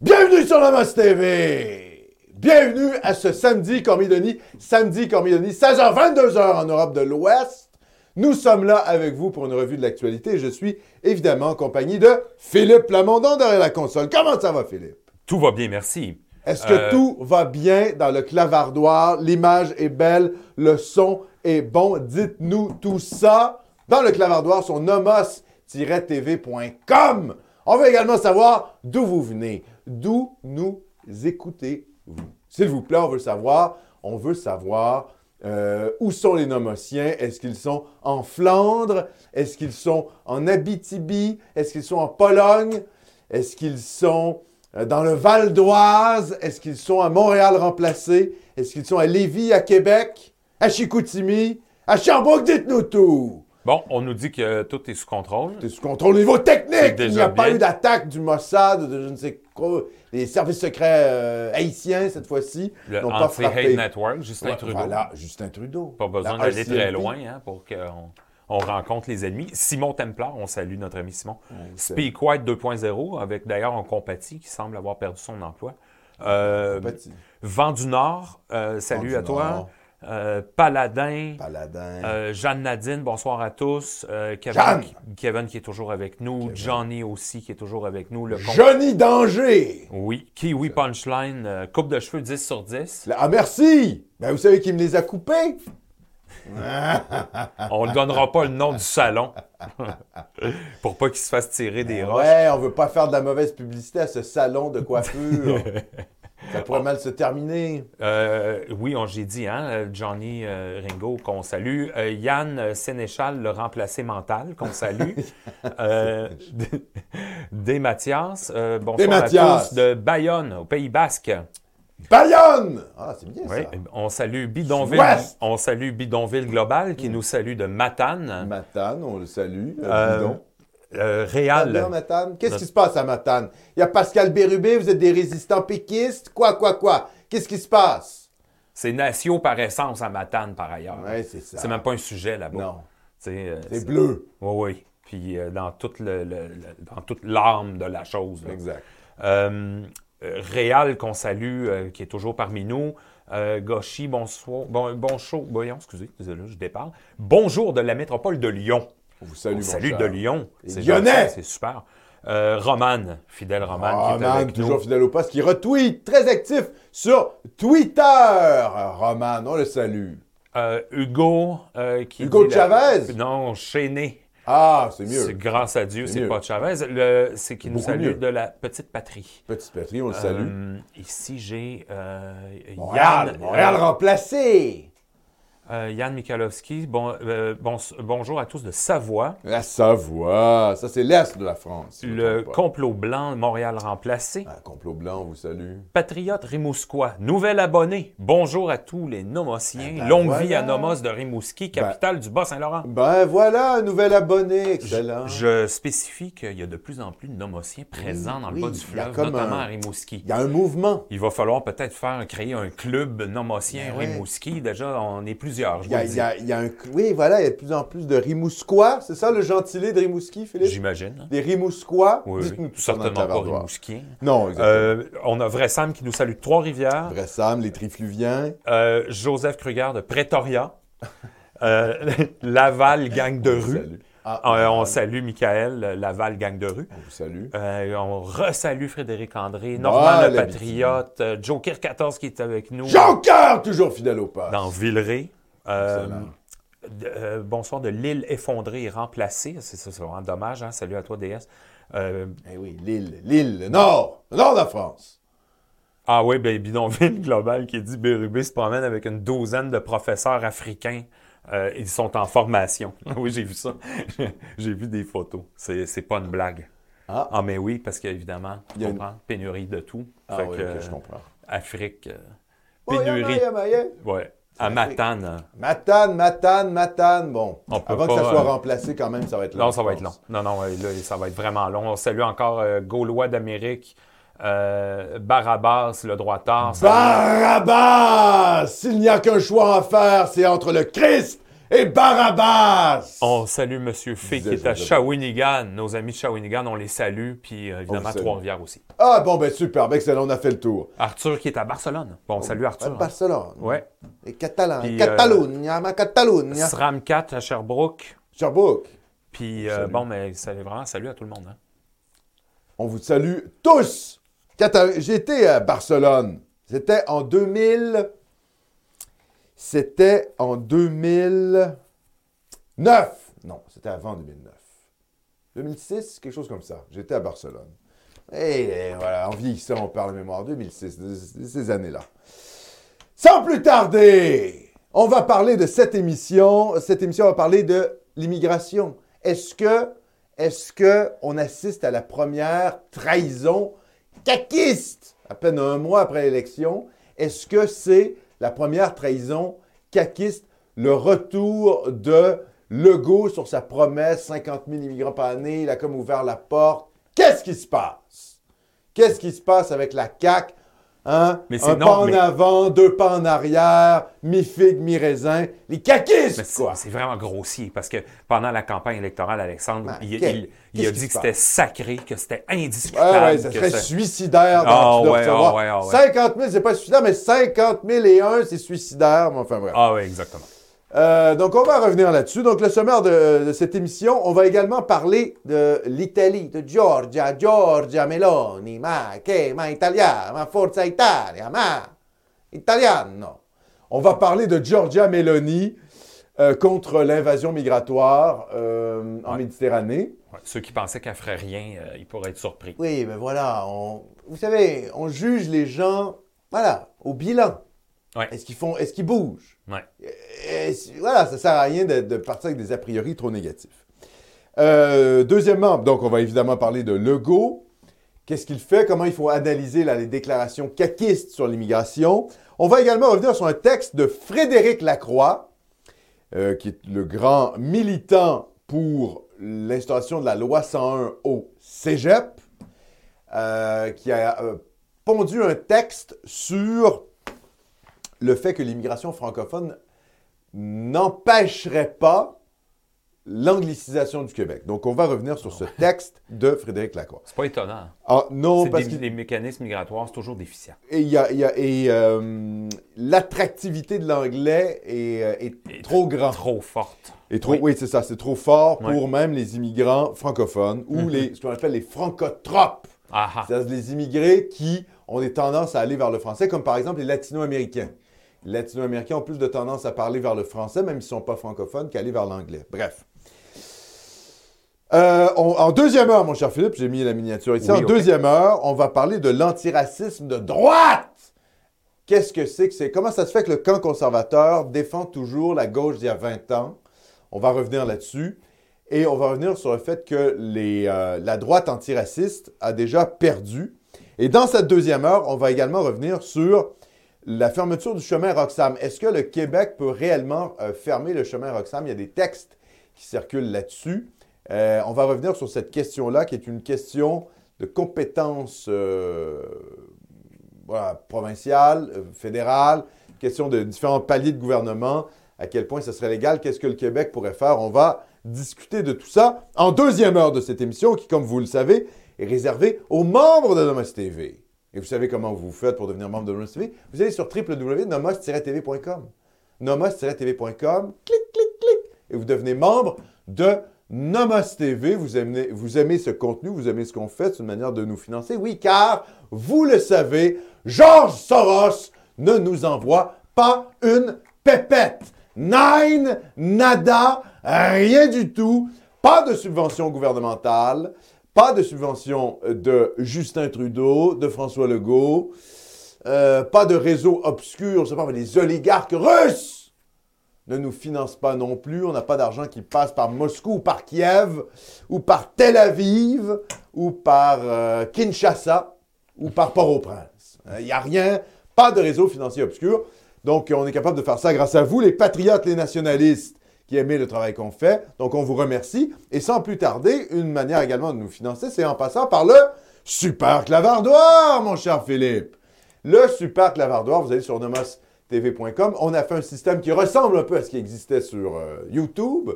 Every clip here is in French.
Bienvenue sur Namaste TV! Bienvenue à ce samedi Cormidonie, samedi Cormidonie, 16h, 22h en Europe de l'Ouest. Nous sommes là avec vous pour une revue de l'actualité. Je suis évidemment en compagnie de Philippe Plamondon derrière la console. Comment ça va, Philippe? Tout va bien, merci. Est-ce que Euh, tout va bien dans le clavardoir? L'image est belle, le son est bon. Dites-nous tout ça dans le clavardoir sur nomos-tv.com. On veut également savoir d'où vous venez, d'où nous écoutez-vous. S'il vous plaît, on veut le savoir. On veut savoir euh, où sont les Nomotiens? Est-ce qu'ils sont en Flandre? Est-ce qu'ils sont en Abitibi? Est-ce qu'ils sont en Pologne? Est-ce qu'ils sont euh, dans le Val d'Oise? Est-ce qu'ils sont à Montréal remplacé? Est-ce qu'ils sont à Lévis, à Québec, à Chicoutimi, à Sherbrooke? Dites-nous tout! Bon, on nous dit que tout est sous contrôle. C'est sous contrôle au niveau technique. Il n'y a pas eu d'attaque du Mossad, de je ne sais quoi, les services secrets euh, haïtiens cette fois-ci. Le n'ont pas frappé. Network, Justin Ouais, Trudeau. Voilà, Justin Trudeau. Pas besoin d'aller très loin hein, pour qu'on on rencontre les ennemis. Simon Templar, on salue notre ami Simon. Speak White 2.0, avec d'ailleurs un compatie qui semble avoir perdu son emploi. Euh, Vent du Nord, euh, salut à toi. Nord. Euh, Paladin, paladin. Euh, Jeanne Nadine, bonsoir à tous. Euh, Kevin! Kevin qui est toujours avec nous. Johnny aussi qui est toujours avec nous. Le Johnny Danger. Oui. Kiwi Punchline, coupe de cheveux 10 sur 10. Ah, merci. Ben, vous savez qui me les a coupés? On ne donnera pas le nom du salon pour pas qu'il se fasse tirer des roches. Ouais, on veut pas faire de la mauvaise publicité à ce salon de coiffure. Ça pourrait mal se terminer. Euh, oui, on j'ai dit, hein, Johnny euh, Ringo, qu'on salue. Euh, Yann Sénéchal, le remplacé mental, qu'on salue. des Mathias, bonsoir Des à Mathias. tous, de Bayonne, au Pays Basque. Bayonne! Ah, c'est bien Oui, ça. on salue Bidonville, on salue Bidonville Global qui nous salue de Matane. Matane, on le salue. Euh, Euh, Réal? Qu'est-ce qui se passe à Matane? Il y a Pascal Bérubé, vous êtes des résistants péquistes? Quoi, quoi, quoi? Qu'est-ce qui se passe? c'est Natio par essence à Matane par ailleurs. Ouais, c'est ça. C'est même pas un sujet là-bas. Non, C'est, euh, c'est bleu. Oui, oui. Puis euh, dans, toute le, le- le- dans toute l'âme de la chose. là. Exact. Réal qu'on salue, qui est toujours parmi nous. Euh, Gauchy, bonsoir. Bon, bon show. Voyons, excusez, désolé, je déparle. Bonjour de la métropole de Lyon. On vous salue, On salue de Lyon. C'est Lyonnais! C'est super. Euh, Roman, fidèle Roman, Ah, qui est avec toujours nous. fidèle au poste, qui retweet, très actif sur Twitter. Roman, on le salue. Euh, Hugo, euh, qui Hugo la- Chavez? Non, Chéné. Ah, c'est C'est mieux. grâce à Dieu, C'est pas Chavez. Le- C'est qui nous salue mieux. de la petite patrie. Petite patrie, on le salue. Euh, ici, j'ai Montréal, Yann, Montréal remplacé. Euh, Yann Michalowski. Bon, euh, bon- bonjour à tous de Savoie. La Savoie, ça c'est l'Est de la France. si Le complot blanc, Montréal remplacé. Ah, complot blanc, on vous salue. Patriote Rimouskois, nouvel abonné. Bonjour à tous les Nomotiens. ben Longue voilà. vie à Nomos de Rimouski, capitale du Bas-Saint-Laurent. Ben voilà, un nouvel abonné, excellent. Je spécifie qu'il y a de plus en plus de Nomotiens présents dans le oui, bas du fleuve, notamment un- à Rimouski. Il y a un mouvement. Il va falloir peut-être faire créer un club Nomotien Ben ouais. Rimouski. Déjà, on est plusieurs, je Il y, a, le il dis. y a- il y a un... Oui, voilà, il y a de plus en plus de Rimousquois. C'est ça le gentilé de Rimouski, Philippe? J'imagine. hein. Des Rimousquois? Oui, Dites-nous oui. tout ça certainement pas clavardoir. Rimouskien. Non, exactement. Euh, on a Vrai Sam qui nous salue de Trois-Rivières. Vrai Sam, les trifluviens. Euh, Joseph Kruger de Pretoria. Euh, Laval, gang de rue. Salut. Ah, Euh, on salue Michael, Laval, gang de rue. on vous salue. Euh, on resalue Frédéric André, Normand Ah, le Patriote, Joker 14 qui est avec nous Joker, toujours fidèle au poste. dans Villeray. Euh, euh, bonsoir de l'île effondrée et remplacée. C'est ça, c'est vraiment dommage. Hein? Salut à toi, DS. Euh, Eh oui, l'île, l'île, le nord, le nord de la France. ah oui, ben, Bidonville Global qui dit Bérubé se promène avec une douzaine de professeurs africains. Euh, ils sont en formation. oui, j'ai vu ça. j'ai vu des photos. C'est, pas une blague. Ah. Ah, mais oui, parce qu'évidemment, tu une- comprends, pénurie de tout. Ah Fait oui, que, ok, je comprends. Afrique, Oh, pénurie. ouais. À. Matane. Matane, Matane, Matane. Bon, On peut avant que ça soit euh, remplacé quand même, ça va être long. Non, ça va être long. Non, non, là, ça va être vraiment long. On salue encore euh, Gaulois d'Amérique, euh, Barabas, le droitard. Barabbas! S'il n'y a qu'un choix à faire, c'est entre le Christ et Barabbas. On salue Monsieur Fay qui est à Shawinigan. Nos amis de Shawinigan, on les salue. Puis euh, évidemment, On salue. Trois-Rivières aussi. Ah bon, ben super, ben excellent, on a fait le tour. Arthur qui est à Barcelone. Bon, salut Arthur. hein. Barcelone. Ouais. Et Catalan. Puis, Catalogne, ma Catalogne. SRAM 4 à Sherbrooke. Sherbrooke. Puis euh, bon, mais salut vraiment, salut à tout le monde. hein. On vous salue tous. Été à Barcelone. C'était en 2000. C'était en 2009. Non, c'était avant 2009. 2006, quelque chose comme ça. J'étais à Barcelone. Et voilà, en vieillissant, on perd la mémoire. 2006, de- de ces années-là. Sans plus tarder, on va parler de cette émission. Cette émission va parler de l'immigration. Est-ce que, est-ce que on assiste à la première trahison caquiste? À peine un mois après l'élection? Est-ce que c'est la première trahison caquiste, le retour de Legault sur sa promesse, 50 000 immigrants par année, il a comme ouvert la porte. Qu'est-ce qui se passe? Qu'est-ce qui se passe avec la CAQ? Hein? Mais un non, pas en avant, deux pas en arrière, mi-figue, mi-raisin. Les caquistes, quoi! c'est vraiment grossier parce que pendant la campagne électorale, Alexandre, Ben, il, a dit que c'était sacré, que c'était indiscutable. ouais, ça que serait ça- suicidaire Ah, de ouais, ah, ah, ouais. 50 000, c'est pas suicidaire, mais 50 000 et 1, c'est suicidaire. Mais enfin, bref. Ah oui, exactement. Euh, donc, on va revenir là-dessus. Donc, le sommaire de, de cette émission, on va également parler de l'Italie, de Georgia, Georgia Meloni, ma che, ma Italia, ma Forza Italia, ma Italiano. On va parler de Georgia Meloni euh, contre l'invasion migratoire euh, en Ouais. Méditerranée. Ouais, Ceux qui pensaient qu'elle ferait rien, ils pourraient être surpris. Oui, mais voilà, on- vous savez, on juge les gens, voilà, au bilan. Ouais. Est-ce qu'ils font, est-ce qu'ils bougent? Voilà, ça sert à rien de, partir avec des a priori trop négatifs. Euh, deuxièmement, donc on va évidemment parler de Legault. Qu'est-ce qu'il fait? Comment il faut analyser les déclarations caquistes sur l'immigration? On va également revenir sur un texte de Frédéric Lacroix, euh, qui est le grand militant pour l'instauration de la loi 101 au Cégep, euh, qui a pondu un texte sur le fait que l'immigration francophone n'empêcherait pas l'anglicisation du Québec. Donc, on va revenir sur ce texte de Frédéric Lacroix. C'est pas étonnant. Ah, non, parce des- que les mécanismes migratoires, c'est toujours déficient. et y a- y a- et, euh, l'attractivité de l'anglais est, euh, est trop grand. Trop forte. Et trop, Oui. oui, c'est ça, c'est trop fort pour même les immigrants francophones ou Mhm. les, ce qu'on appelle les francotropes. Ah ah. C'est-à-dire les immigrés qui ont des tendances à aller vers le français, comme par exemple les latino-américains. Les latino-américains ont plus de tendance à parler vers le français, même s'ils ne sont pas francophones, qu'à aller vers l'anglais. Bref. Euh, on- en deuxième heure, mon cher Philippe, j'ai mis la miniature ici. Oui, en deuxième heure, on va parler de l'antiracisme de droite. Qu'est-ce que c'est que c'est? Comment ça se fait que le camp conservateur défend toujours la gauche d'il y a 20 ans? On va revenir là-dessus. Et on va revenir sur le fait que les, euh, la droite antiraciste a déjà perdu. Et dans cette deuxième heure, on va également revenir sur la fermeture du chemin Roxham. Est-ce que le Québec peut réellement euh, fermer le chemin Roxham? Il y a des textes qui circulent là-dessus. Euh, on va revenir sur cette question-là, qui est une question de compétence euh, voilà, provinciale, euh, fédérale, question de différents paliers de gouvernement, à quel point ce serait légal, qu'est-ce que le Québec pourrait faire? On va discuter de tout ça en deuxième heure de cette émission, qui, comme vous le savez, est réservée aux membres de Nomos TV. Et vous savez comment vous faites pour devenir membre de Nomos TV? Vous allez sur www.nomos-tv.com. Nomos-tv.com, clic, clic, clic, et vous devenez membre de Nomos TV. Vous aimez, vous aimez ce contenu, vous aimez ce qu'on fait, c'est une manière de nous financer. Oui, car, vous le savez, Georges Soros ne nous envoie pas une pépette. Nine, nada, rien du tout. Pas de subvention gouvernementale, pas de subvention de Justin Trudeau, de François Legault, euh, pas de réseau obscur, je sais pas, mais les oligarques russes ne nous financent pas non plus. On n'a pas d'argent qui passe par Moscou ou par Kiev ou par Tel Aviv ou par euh, Kinshasa ou par Port-au-Prince. Il n'y a rien, pas de réseau financier obscur. Donc, on est capable de faire ça grâce à vous, les patriotes, les nationalistes qui aimez le travail qu'on fait. Donc, on vous remercie. Et sans plus tarder, une manière également de nous financer, c'est en passant par le super clavardoir, mon cher Philippe. Le super clavardoir, vous allez sur TV.com, on a fait un système qui ressemble un peu à ce qui existait sur euh, YouTube.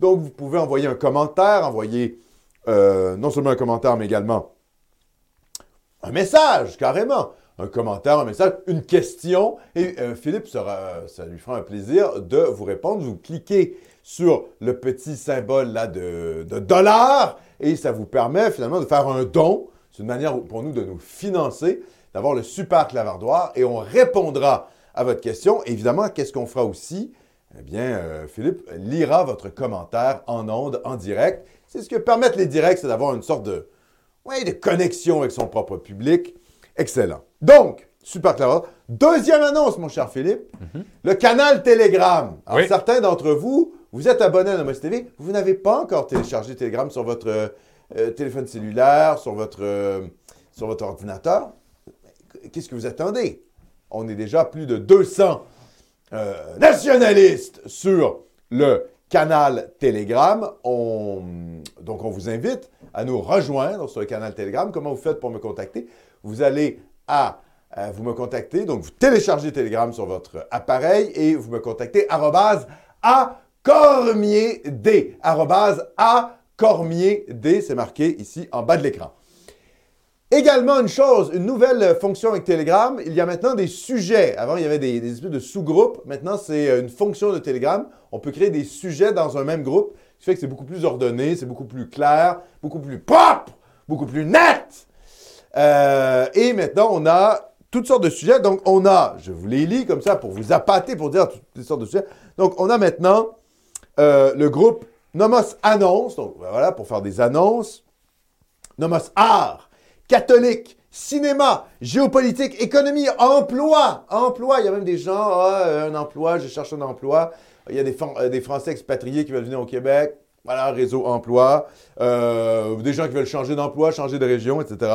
Donc, vous pouvez envoyer un commentaire, envoyer euh, non seulement un commentaire, mais également un message, carrément. Un commentaire, un message, une question. Et euh, Philippe, sera, ça lui fera un plaisir de vous répondre. Vous cliquez sur le petit symbole de, de dollar et ça vous permet finalement de faire un don. C'est une manière pour nous de nous financer, d'avoir le super clavardoir et on répondra à votre question. Évidemment, qu'est-ce qu'on fera aussi? Eh bien, euh, Philippe lira votre commentaire en ondes, en direct. C'est ce que permettent les directs, c'est d'avoir une sorte de, ouais, de connexion avec son propre public. Excellent. Donc, super clair. Deuxième annonce, mon cher Philippe, le canal Telegram. Alors, Oui. certains d'entre vous, vous êtes abonnés à Nomos TV, vous n'avez pas encore téléchargé Telegram sur votre euh, euh, téléphone cellulaire, sur votre, euh, sur votre ordinateur. Qu'est-ce que vous attendez? On est déjà plus de 200 euh, nationalistes sur le canal Telegram. On- donc, on vous invite à nous rejoindre sur le canal Telegram. Comment vous faites pour me contacter? Vous allez à euh, vous me contactez, donc vous téléchargez Telegram sur votre appareil et vous me contactez arrobase à Cormier D. C'est marqué ici en bas de l'écran. Également, une chose, une nouvelle fonction avec Telegram, il y a maintenant des sujets. Avant, il y avait des, des espèces de sous-groupes. Maintenant, c'est euh, une fonction de Telegram. On peut créer des sujets dans un même groupe, ce qui fait que c'est beaucoup plus ordonné, c'est beaucoup plus clair, beaucoup plus propre, beaucoup plus net. Euh, et maintenant, on a toutes sortes de sujets. Donc, on a, je vous les lis comme ça pour vous appâter, pour dire toutes sortes de sujets. Donc, on a maintenant euh, le groupe Nomos Annonce, donc ben voilà, pour faire des annonces. Nomos Art, catholique, cinéma, géopolitique, économie, emploi, emploi. Il y a même des gens, ah, euh, un emploi, je cherche un emploi. Il y a des, des Français expatriés qui veulent venir au Québec. Voilà, réseau emploi. Des gens qui veulent changer d'emploi, changer de région, etc.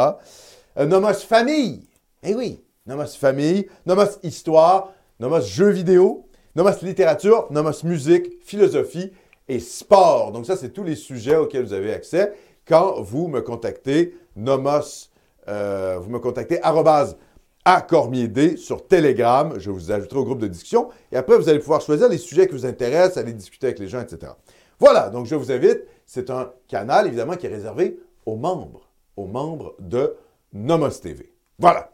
Euh, Nomos famille. Eh oui, Nomos famille, Nomos histoire, Nomos jeux vidéo, Nomos littérature, Nomos musique, philosophie et sport. Donc ça, c'est tous les sujets auxquels vous avez accès quand vous me contactez Nomos, euh, vous me contactez arrobase à Cormier D sur Telegram. Je vous ajouterai au groupe de discussion. Et après, vous allez pouvoir choisir les sujets qui vous intéressent, aller discuter avec les gens, etc. Voilà, donc je vous invite. C'est un canal, évidemment, qui est réservé aux membres, aux membres de Nomos TV. Voilà.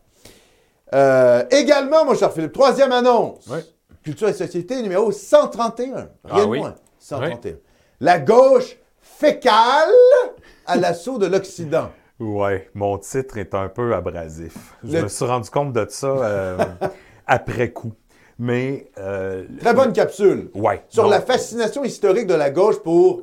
Euh, également, mon cher Philippe, troisième annonce. Oui. Culture et Société numéro 131. Rien Ah de oui. moins. 131. La gauche fécale à l'assaut de l'Occident. Ouais, mon titre est un peu abrasif. Je Le- me suis rendu compte de ça euh, après coup. Mais. euh, Très bonne capsule. Ouais. Sur non. la fascination historique de la gauche pour,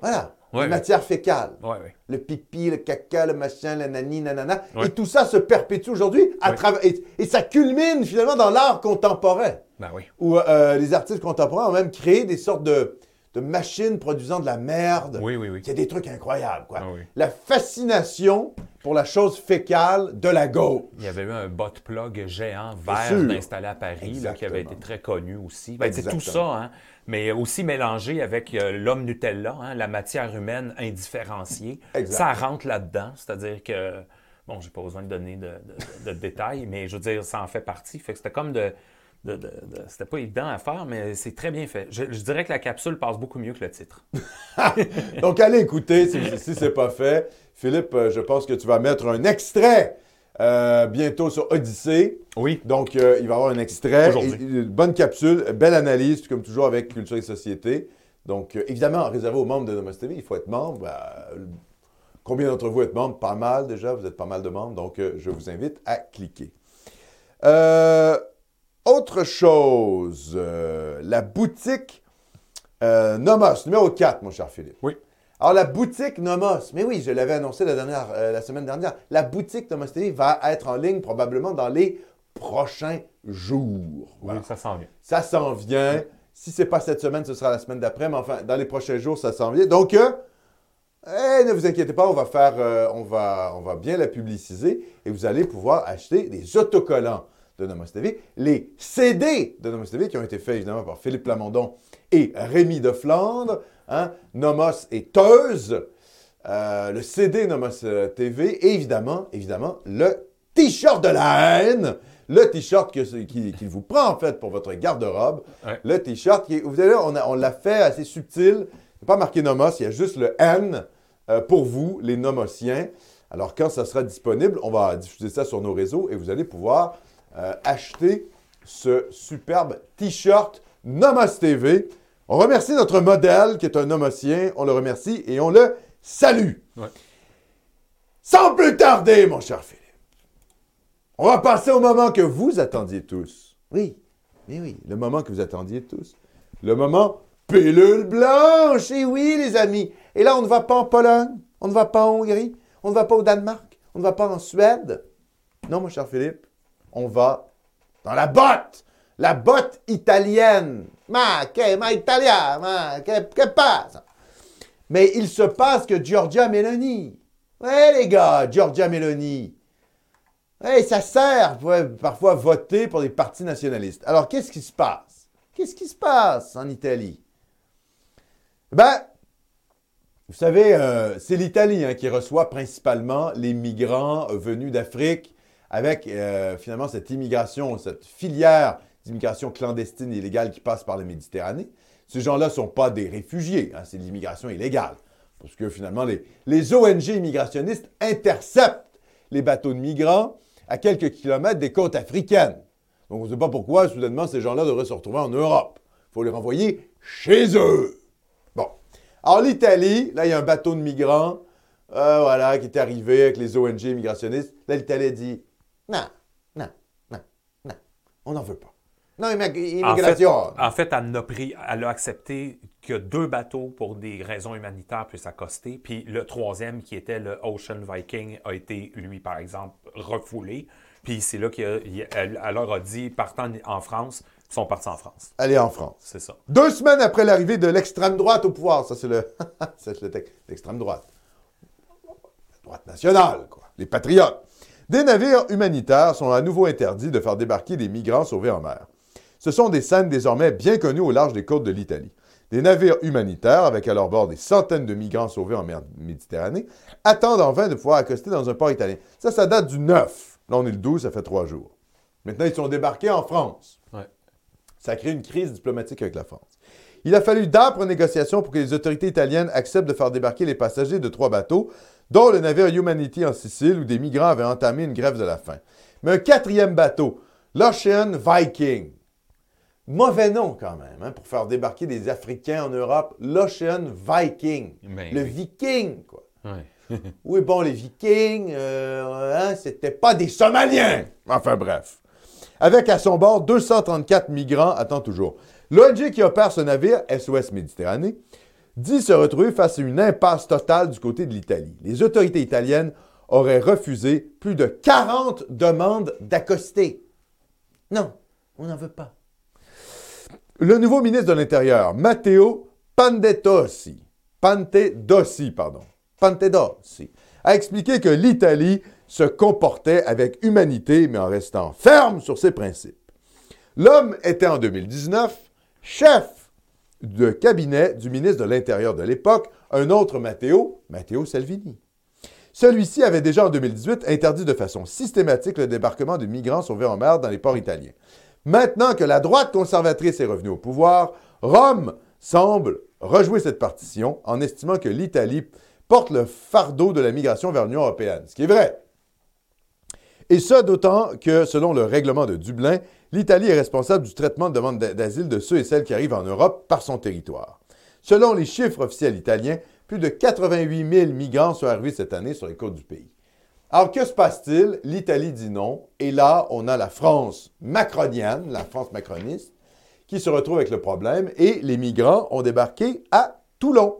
voilà, Ouais. les matières fécales. Ouais, ouais. Le pipi, le caca, le machin, le nani, nanana. Et tout ça se perpétue aujourd'hui à travers. Et, et ça culmine finalement dans l'art contemporain, Ben oui. où euh, les artistes contemporains ont même créé des sortes de, de machines produisant de la merde. Oui, oui, oui. Il y a des trucs incroyables, quoi. Ah oui. La fascination pour la chose fécale de la gauche. Il y avait eu un bot plug géant vert sûr. d'installer à Paris, là, qui avait été très connu aussi. Ben, c'est tout ça, hein, mais aussi mélangé avec euh, l'homme Nutella, hein, la matière humaine indifférenciée. Ça rentre là-dedans, c'est-à-dire que, bon, j'ai pas besoin de donner de, de- de détails, mais je veux dire, ça en fait partie. Fait que c'était comme de... de- de- de- c'était pas évident à faire, mais c'est très bien fait. Je, je dirais que la capsule passe beaucoup mieux que le titre. Donc, allez écouter si, si c'est pas fait. Philippe, euh, je pense que tu vas mettre un extrait euh, bientôt sur Odyssée. Oui. Donc, euh, il va y avoir un extrait. Et- bonne capsule, belle analyse, comme toujours avec Culture et Société. Donc, euh, évidemment, réservé aux membres de Nomos TV, il faut être membre. Euh, combien d'entre vous êtes membres? Pas mal déjà, vous êtes pas mal de membres. Donc, je vous invite à cliquer. Euh, autre chose, euh, la boutique euh, Nomos, numéro 4, mon cher Philippe. Oui. Alors, la boutique Nomos, mais oui, je l'avais annoncé la, dernière, euh, la semaine dernière, la boutique Nomos TV va être en ligne probablement dans les prochains jours. Voilà. Oui, ça s'en vient. Ça s'en vient. Si c'est pas cette semaine, ce sera la semaine d'après, mais enfin, dans les prochains jours, ça s'en vient. Donc, eh, ne vous inquiétez pas, on va faire, euh, on va, on va bien la publiciser et vous allez pouvoir acheter des autocollants de Nomos TV, les CD de Nomos TV qui ont été faits évidemment par Philippe Plamondon et Rémi de Flandre, hein, Nomos et Teuse, euh, le CD Nomos euh, TV et évidemment, évidemment, le T-shirt de la haine le t-shirt qui, qui vous prend en fait pour votre garde-robe. Ouais. Le t-shirt, qui est- vous allez voir, on, a- on l'a fait assez subtil. Il pas marqué Nomos, il y a juste le N euh, pour vous, les Nomosiens. Alors quand ça sera disponible, on va diffuser ça sur nos réseaux et vous allez pouvoir euh, acheter ce superbe t-shirt Nomos TV. On remercie notre modèle qui est un Nomosien. On le remercie et on le salue. Ouais. Sans plus tarder, mon cher Philippe, on va passer au moment que vous attendiez tous. Oui, mais oui, le moment que vous attendiez tous. Le moment pilule blanche. Et oui, les amis. Et là, on ne va pas en Pologne, on ne va pas en Hongrie, on ne va pas au Danemark, on ne va pas en Suède. Non, mon cher Philippe, on va dans la botte, la botte italienne. Ma, ma italien, ma, che, che passe? Mais il se passe que Giorgia Meloni, ouais les gars, Giorgia Meloni, ouais, ça sert pour parfois voter pour des partis nationalistes. Alors qu'est-ce qui se passe? Qu'est-ce qui se passe en Italie? Ben, vous savez, euh, c'est l'Italie hein, qui reçoit principalement les migrants venus d'Afrique avec euh, finalement cette immigration, cette filière d'immigration clandestine et illégale qui passe par la Méditerranée. Ces gens-là ne sont pas des réfugiés, hein, c'est de l'immigration illégale. Parce que finalement, les, ONG immigrationnistes interceptent les bateaux de migrants à quelques kilomètres des côtes africaines. Donc on ne sait pas pourquoi, soudainement, ces gens-là devraient se retrouver en Europe. Il faut les renvoyer chez eux. Bon. Alors l'Italie, là, il y a un bateau de migrants, euh, voilà, qui est arrivé avec les ONG immigrationnistes. Là, l'Italie a dit, non, non, non, non, on n'en veut pas. Non, immig- En fait, immigration. en fait, elle, a pris, elle a accepté que deux bateaux pour des raisons humanitaires puissent accoster. Puis le troisième, qui était le Ocean Viking, a été, lui, par exemple, refoulé. Puis c'est là qu'elle elle, elle leur a dit, partant en France, ils sont partis en France. Allez en France. C'est ça. Deux semaines après l'arrivée de l'extrême droite au pouvoir, ça c'est le, c'est le texte, l'extrême droite. La droite nationale, quoi. Les patriotes. Des navires humanitaires sont à nouveau interdits de faire débarquer des migrants sauvés en mer. Ce sont des scènes désormais bien connues au large des côtes de l'Italie. Des navires humanitaires, avec à leur bord des centaines de migrants sauvés en mer Méditerranée, attendent en vain de pouvoir accoster dans un port italien. Ça, ça date du 9. Là, on est le 12, ça fait trois jours. Maintenant, ils sont débarqués en France. Ouais. Ça a créé une crise diplomatique avec la France. Il a fallu d'âpres négociations pour que les autorités italiennes acceptent de faire débarquer les passagers de trois bateaux, dont le navire Humanity en Sicile, où des migrants avaient entamé une grève de la faim. Mais un quatrième bateau, l'Ocean Viking. Mauvais nom quand même, hein, pour faire débarquer des Africains en Europe. L'Ocean Viking. Ben le oui. Viking, quoi. Ouais. Oui, bon, les Vikings, euh, hein, c'était pas des Somaliens. Enfin bref. Avec à son bord 234 migrants, attend toujours. L'ONG qui opère ce navire, SOS Méditerranée, dit se retrouver face à une impasse totale du côté de l'Italie. Les autorités italiennes auraient refusé plus de 40 demandes d'accoster. Non, on n'en veut pas. Le nouveau ministre de l'Intérieur, Matteo Pandetossi, Pantedossi, pardon, Pantedossi, a expliqué que l'Italie se comportait avec humanité, mais en restant ferme sur ses principes. L'homme était en 2019 chef de cabinet du ministre de l'Intérieur de l'époque, un autre Matteo, Matteo Salvini. Celui-ci avait déjà en 2018 interdit de façon systématique le débarquement de migrants sauvés en mer dans les ports italiens. Maintenant que la droite conservatrice est revenue au pouvoir, Rome semble rejouer cette partition en estimant que l'Italie porte le fardeau de la migration vers l'Union européenne, ce qui est vrai. Et ça d'autant que, selon le règlement de Dublin, l'Italie est responsable du traitement de demandes d'asile de ceux et celles qui arrivent en Europe par son territoire. Selon les chiffres officiels italiens, plus de 88 000 migrants sont arrivés cette année sur les côtes du pays. Alors, que se passe-t-il? L'Italie dit non. Et là, on a la France macronienne, la France macroniste, qui se retrouve avec le problème. Et les migrants ont débarqué à Toulon.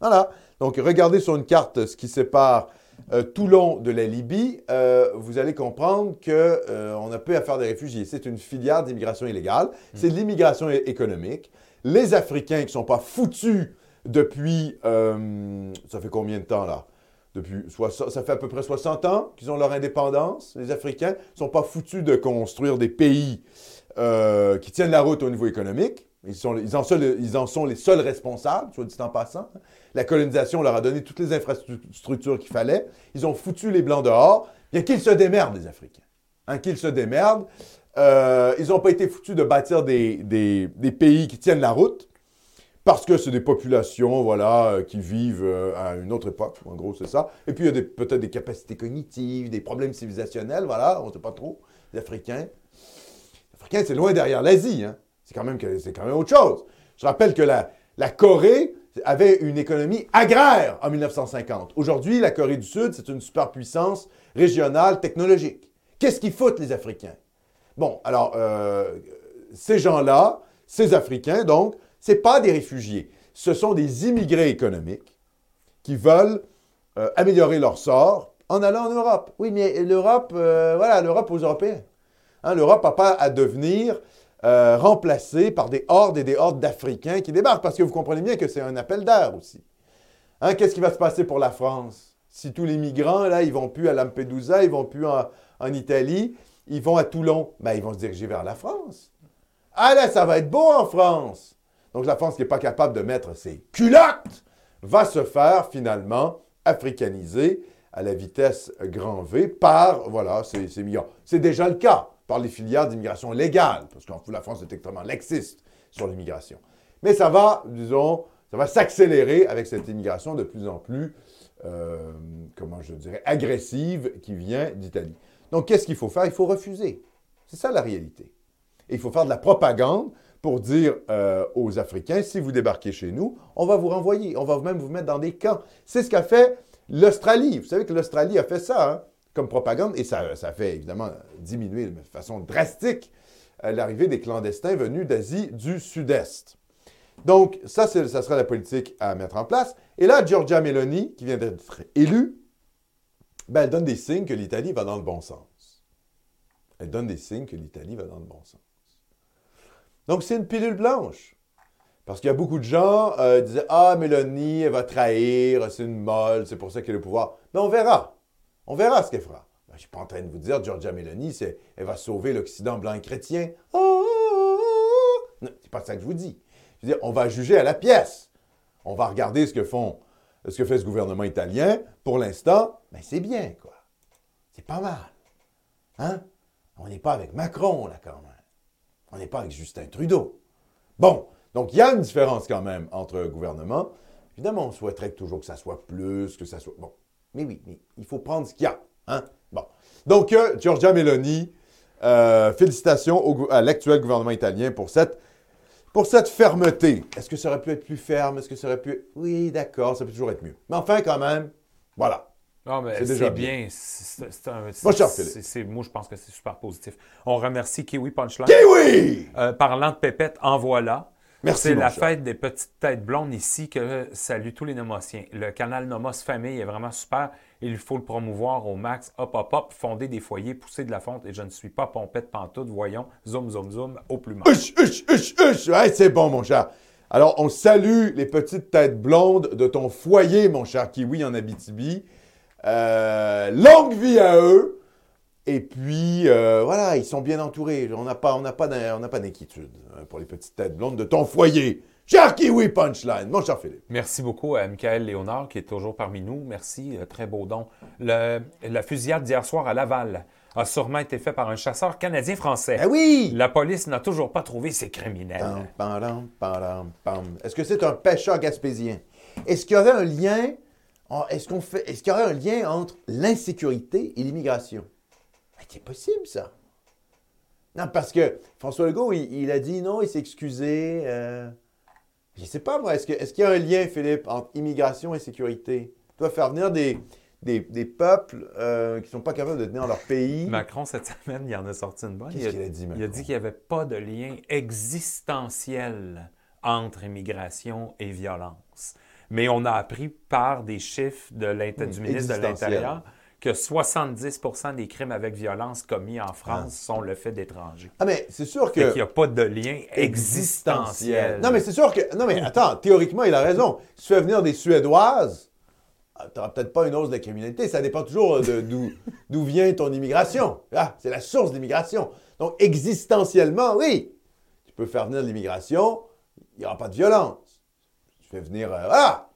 Voilà. Donc, regardez sur une carte ce qui sépare euh, Toulon de la Libye. Euh, vous allez comprendre qu'on euh, n'a plus affaire des réfugiés. C'est une filière d'immigration illégale. C'est de l'immigration économique. Les Africains qui ne sont pas foutus depuis... euh, ça fait combien de temps, là? Depuis, ça fait à peu près 60 ans qu'ils ont leur indépendance. Les Africains ne sont pas foutus de construire des pays euh, qui tiennent la route au niveau économique. Ils, sont, ils, en sont, les seuls responsables, soit dit en passant. La colonisation leur a donné toutes les infrastructures qu'il fallait. Ils ont foutu les Blancs dehors. Bien qu'ils se démerdent, les Africains. hein, qu'ils se démerdent. Euh, ils n'ont pas été foutus de bâtir des, pays qui tiennent la route, parce que c'est des populations, voilà, euh, qui vivent euh, à une autre époque, en gros, c'est ça. Et puis, il y a peut-être des capacités cognitives, des problèmes civilisationnels, voilà, on ne sait pas trop, les Africains. Les Africains, c'est loin derrière l'Asie, hein. C'est quand, même quand même autre chose. Je rappelle que la, la Corée avait une économie agraire en 1950. Aujourd'hui, la Corée du Sud, c'est une superpuissance régionale technologique. Qu'est-ce qu'ils foutent, les Africains? Bon, alors, euh, ces gens-là, ces Africains, donc, ce pas des réfugiés. Ce sont des immigrés économiques qui veulent euh, améliorer leur sort en allant en Europe. Oui, mais l'Europe, euh, voilà, l'Europe aux Européens. Hein, L'Europe n'a pas à devenir euh, remplacée par des hordes et des hordes d'Africains qui débarquent, parce que vous comprenez bien que c'est un appel d'air aussi. Hein, Qu'est-ce qui va se passer pour la France? Si tous les migrants, là, ils vont plus à Lampedusa, ils vont plus en, en Italie, ils vont à Toulon, ben, ils vont se diriger vers la France. Ah là, ça va être beau en France! Donc la France qui n'est pas capable de mettre ses culottes va se faire finalement africaniser à la vitesse grand V par, voilà, ces, ces migrants. C'est déjà le cas par les filières d'immigration légale, parce qu'en la France est extrêmement laxiste sur l'immigration. Mais ça va, disons, ça va s'accélérer avec cette immigration de plus en plus, euh, comment je dirais, agressive qui vient d'Italie. Donc, qu'est-ce qu'il faut faire? Il faut refuser. C'est ça la réalité. Et il faut faire de la propagande pour dire euh, aux Africains, si vous débarquez chez nous, on va vous renvoyer, on va même vous mettre dans des camps. C'est ce qu'a fait l'Australie. Vous savez que l'Australie a fait ça hein, comme propagande et ça, fait évidemment diminuer de façon drastique euh, l'arrivée des clandestins venus d'Asie du Sud-Est. Donc, ça, ça sera la politique à mettre en place. Et là, Giorgia Meloni, qui vient d'être élue, ben, elle donne des signes que l'Italie va dans le bon sens. Elle donne des signes que l'Italie va dans le bon sens. Donc, c'est une pilule blanche. Parce qu'il y a beaucoup de gens euh, disaient Ah, Mélanie, elle va trahir, c'est une molle, c'est pour ça qu'elle a le pouvoir. Mais on verra. On verra ce qu'elle fera. Ben, je ne suis pas en train de vous dire, Georgia c'est, elle va sauver l'Occident blanc et chrétien. Ah, ah, ah. Non, c'est pas ça que je vous dis. Je veux dire, on va juger à la pièce. On va regarder ce que font, ce que fait ce gouvernement italien. Pour l'instant, ben c'est bien, quoi. C'est pas mal. Hein? On n'est pas avec Macron, là, quand même. On n'est pas avec Justin Trudeau. Bon, donc il y a une différence quand même entre gouvernements. Évidemment, on souhaiterait toujours que ça soit plus, que ça soit... Bon, mais oui, mais il faut prendre ce qu'il y a. Hein? Bon. Donc, euh, Giorgia Meloni, euh, félicitations au à l'actuel gouvernement italien pour cette, pour cette fermeté. Est-ce que ça aurait pu être plus ferme? Est-ce que ça aurait pu... Oui, d'accord, ça peut toujours être mieux. Mais enfin, quand même, voilà. Non, mais C'est bien. C'est- un- Moi, je pense que c'est super positif. On remercie Kiwi Punchline. Kiwi! Euh, parlant de pépette, en voilà. Merci, C'est la cher. fête des petites têtes blondes ici que salue tous les nomotiens. Le canal Nomos Famille est vraiment super. Il faut le promouvoir au max. Hop, hop, hop, fonder des foyers, pousser de la fonte. Et je ne suis pas pompette pantoute. Voyons, zoom, zoom, zoom, au plus mal. Huch, huch, huch, huch! Ouais, c'est bon, mon cher. Alors, on salue les petites têtes blondes de ton foyer, mon cher Kiwi, en Abitibi. Euh, longue vie à eux. Et puis, euh, voilà, ils sont bien entourés. On n'a pas, on pas, on pas d'inquiétude hein, pour les petites têtes blondes de ton foyer. Cher Kiwi Punchline, mon cher Philippe. Merci beaucoup à Michael Léonard qui est toujours parmi nous. Merci, euh, très beau don. Le- la fusillade d'hier soir à Laval a sûrement été faite par un chasseur canadien-français. Ah oui! La police n'a toujours pas trouvé ces criminels. Est-ce que c'est un pêcheur gaspésien? Est-ce qu'il y aurait un lien, en- est-ce qu'on fait, est-ce qu'il y aurait un lien entre l'insécurité et l'immigration? Ben, C'est possible, ça. Non, parce que François Legault, il, il a dit non, il s'est excusé. euh, Je ne sais pas, moi, est-ce, qu'il y a un lien, Philippe, entre immigration et sécurité? Tu dois faire venir des, des, des peuples euh, qui ne sont pas capables de tenir leur pays. Macron, cette semaine, il en a sorti une bonne. Qu'est-ce qu'il a dit, il a Macron? dit qu'il n'y avait pas de lien existentiel entre immigration et violence. Mais on a appris par des chiffres de du ministre de l'Intérieur que 70% des crimes avec violence commis en France sont le fait d'étrangers. Ah, mais c'est sûr que... qu'il n'y a pas de lien existentiel. Non, mais c'est sûr que. Non, mais attends, théoriquement, il a raison. Si tu fais venir des Suédoises, tu n'auras peut-être pas une hausse de la criminalité. Ça dépend toujours d'où vient ton immigration. Ah, c'est la source de l'immigration. Donc, existentiellement, oui, tu peux faire venir de l'immigration, il n'y aura pas de violence. Tu fais venir, euh, voilà,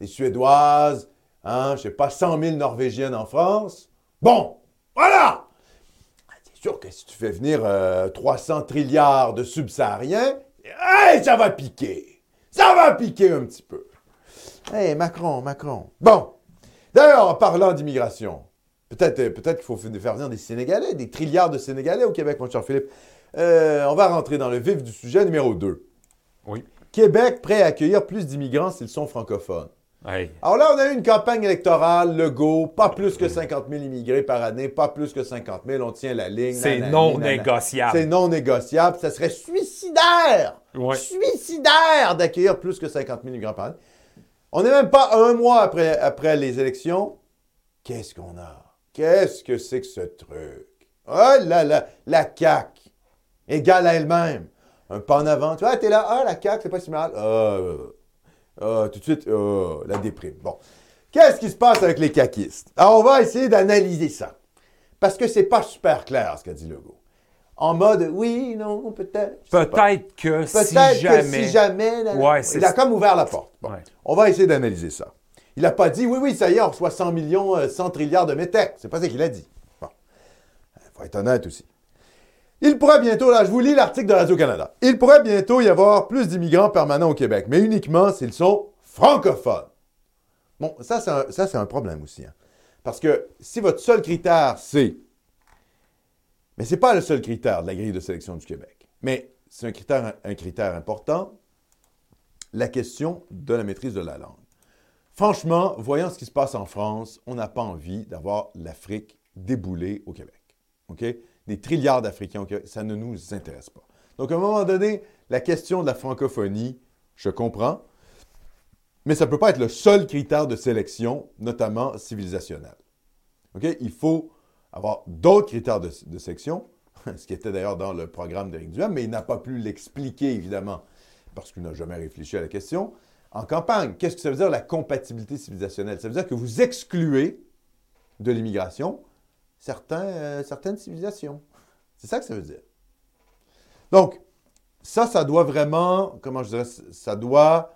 des Suédoises, hein, je sais pas, 100 000 Norvégiennes en France. Bon, voilà! C'est sûr que si tu fais venir 300 trilliards de subsahariens, hey, ça va piquer. Ça va piquer un petit peu. Hey, Macron, Macron. Bon. D'ailleurs, en parlant d'immigration, peut-être peut qu'il faut faire venir des Sénégalais, des trilliards de Sénégalais au Québec, mon cher Philippe. on va rentrer dans le vif du sujet numéro 2. Oui. Québec prêt à accueillir plus d'immigrants s'ils sont francophones. Alors là, on a eu une campagne électorale, le go, pas plus que 50 000 immigrés par année, pas plus que 50 000, on tient la ligne. C'est non négociable. C'est non négociable. Ça serait suicidaire, suicidaire d'accueillir plus que 50 000 immigrants par année. On n'est même pas un mois après, après les élections. Qu'est-ce qu'on a? Qu'est-ce que c'est que ce truc? Oh là là, la CAQ, égale à elle-même. Un pas en avant. Tu vois, t'es là, ah, la CAQ, c'est pas si mal. Ah, ah, tout de suite, ah, la déprime. Bon. Qu'est-ce qui se passe avec les caquistes? Alors, on va essayer d'analyser ça. Parce que c'est pas super clair ce qu'a dit Legault. En mode, oui, non, peut-être. Peut-être que si jamais. Si jamais. il a comme ouvert la porte. On va essayer d'analyser ça. Il n'a pas dit, oui, oui, ça y est, on reçoit 100 millions, 100 euh, trilliards de métèques. C'est pas ça qu'il a dit. Bon. Il faut être honnête aussi. Il pourrait bientôt, là, je vous lis l'article de Radio-Canada. Il pourrait bientôt y avoir plus d'immigrants permanents au Québec, mais uniquement s'ils sont francophones. Bon, ça, c'est un, problème aussi. Hein. Parce que si votre seul critère, c'est. Mais ce n'est pas le seul critère de la grille de sélection du Québec. Mais c'est un critère, un critère important, la question de la maîtrise de la langue. Franchement, voyant ce qui se passe en France, on n'a pas envie d'avoir l'Afrique déboulée au Québec. OK? Des trilliards d'Africains ça ne nous intéresse pas. Donc, à un moment donné, la question de la francophonie, je comprends, mais ça ne peut pas être le seul critère de sélection, notamment civilisationnel. Il faut avoir d'autres critères de, sélection, ce qui était d'ailleurs dans le programme d'Éric Duham, mais il n'a pas pu l'expliquer, évidemment, parce qu'il n'a jamais réfléchi à la question. En campagne, qu'est-ce que ça veut dire la compatibilité civilisationnelle? Ça veut dire que vous excluez de l'immigration euh, certaines civilisations. C'est ça que ça veut dire. Donc, ça, ça doit vraiment, comment je dirais, ça doit,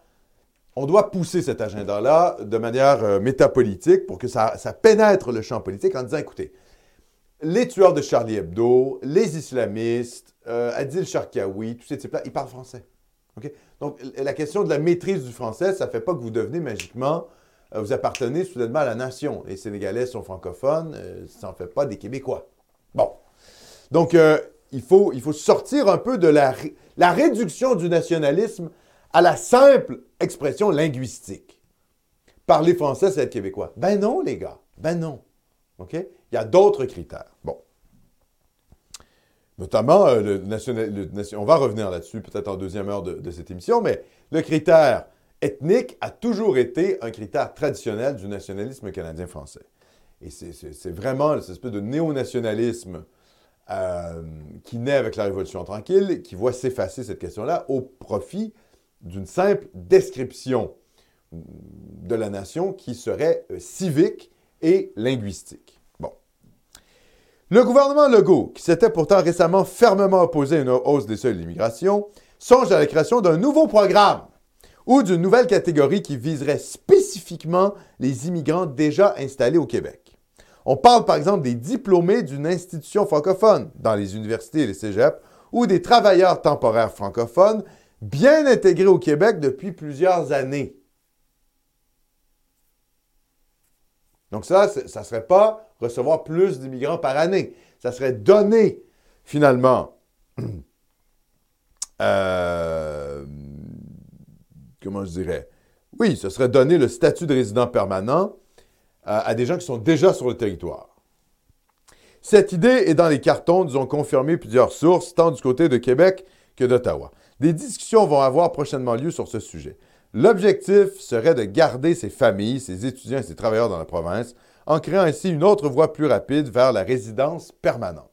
on doit pousser cet agenda-là de manière euh, métapolitique pour que ça, pénètre le champ politique en disant, écoutez, les tueurs de Charlie Hebdo, les islamistes, euh, Adil Sharkawi, tous ces types-là, ils parlent français. Donc, la question de la maîtrise du français, ça ne fait pas que vous devenez magiquement vous appartenez soudainement à la nation. Les Sénégalais sont francophones, euh, ça n'en fait pas des Québécois. Bon. Donc, euh, il, faut, sortir un peu de la, réduction du nationalisme à la simple expression linguistique. Parler français, c'est être québécois. Ben non, les gars. Ben non. OK? Il y a d'autres critères. Bon. Notamment, le, national, on va revenir là-dessus peut-être en deuxième heure de cette émission, mais le critère ethnique a toujours été un critère traditionnel du nationalisme canadien-français. Et c'est vraiment cette espèce de néo-nationalisme euh, qui naît avec la Révolution tranquille, qui voit s'effacer cette question-là au profit d'une simple description de la nation qui serait euh, civique et linguistique. Bon. Le gouvernement Legault, qui s'était pourtant récemment fermement opposé à une hausse des seuils d'immigration, songe à la création d'un nouveau programme ou d'une nouvelle catégorie qui viserait spécifiquement les immigrants déjà installés au Québec. On parle par exemple des diplômés d'une institution francophone dans les universités et les cégeps ou des travailleurs temporaires francophones bien intégrés au Québec depuis plusieurs années. Donc ça, ça ne serait pas recevoir plus d'immigrants par année. Ça serait donner finalement euh, comment je dirais, oui, ce serait donner le statut de résident permanent à, des gens qui sont déjà sur le territoire. Cette idée est dans les cartons, nous ont confirmé plusieurs sources, tant du côté de Québec que d'Ottawa. Des discussions vont avoir prochainement lieu sur ce sujet. L'objectif serait de garder ces familles, ces étudiants et ces travailleurs dans la province, en créant ainsi une autre voie plus rapide vers la résidence permanente.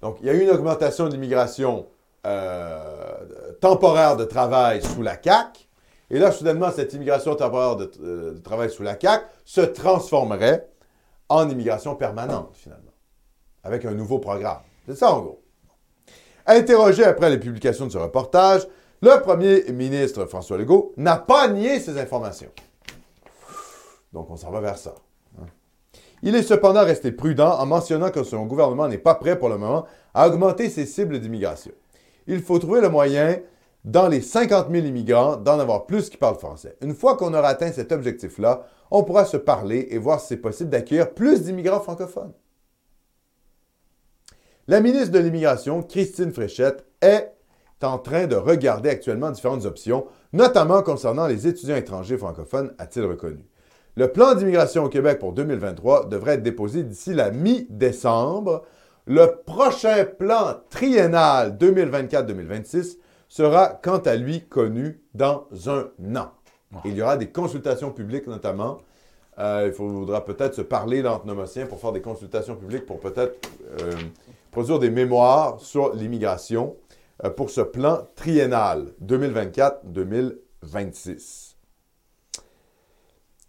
Donc, il y a eu une augmentation de l'immigration euh, temporaire de travail sous la CAC. Et là, soudainement, cette immigration temporaire de, euh, travail sous la CAC se transformerait en immigration permanente, finalement, avec un nouveau programme. C'est ça, en gros. Interrogé après les publications de ce reportage, le premier ministre François Legault n'a pas nié ces informations. Donc, on s'en va vers ça. Hein. Il est cependant resté prudent en mentionnant que son gouvernement n'est pas prêt pour le moment à augmenter ses cibles d'immigration. Il faut trouver le moyen, dans les 50 000 immigrants, d'en avoir plus qui parlent français. Une fois qu'on aura atteint cet objectif-là, on pourra se parler et voir si c'est possible d'accueillir plus d'immigrants francophones. La ministre de l'Immigration, Christine Fréchette, est en train de regarder actuellement différentes options, notamment concernant les étudiants étrangers francophones, a-t-il reconnu. Le plan d'immigration au Québec pour 2023 devrait être déposé d'ici la mi-décembre. Le prochain plan triennal 2024-2026 sera quant à lui connu dans un an. Il y aura des consultations publiques notamment. Euh, il faudra peut-être se parler l'antinomocien pour faire des consultations publiques pour peut-être euh, produire des mémoires sur l'immigration euh, pour ce plan triennal 2024-2026.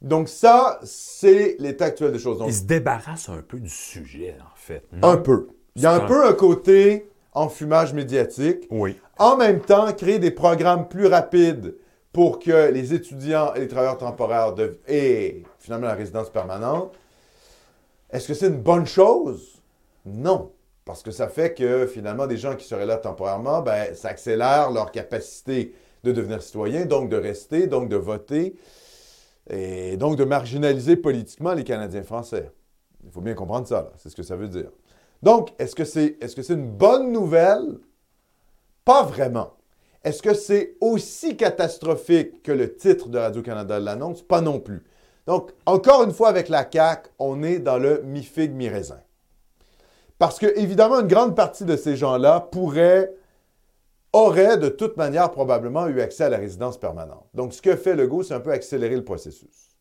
Donc ça, c'est l'état actuel des choses. Donc, Il se débarrasse un peu du sujet, en fait. un peu. Il y a un peu un côté enfumage médiatique. Oui. En même temps, créer des programmes plus rapides pour que les étudiants et les travailleurs temporaires de- aient finalement la résidence permanente. Est-ce que c'est une bonne chose? Non. Parce que ça fait que finalement, des gens qui seraient là temporairement, ben, ça accélère leur capacité de devenir citoyens, donc de rester, donc de voter, et donc de marginaliser politiquement les Canadiens français. Il faut bien comprendre ça, c'est ce que ça veut dire. Donc, est-ce que c'est est -ce c'est une bonne nouvelle? Pas vraiment. Est-ce que c'est aussi catastrophique que le titre de Radio-Canada l'annonce? Pas non plus. Donc, encore une fois, avec la CAQ, on est dans le mi-figue, mi-raisin. Parce que, évidemment, une grande partie de ces gens-là pourraient, auraient de toute manière probablement eu accès à la résidence permanente. Donc, ce que fait Legault, c'est un peu accélérer le processus.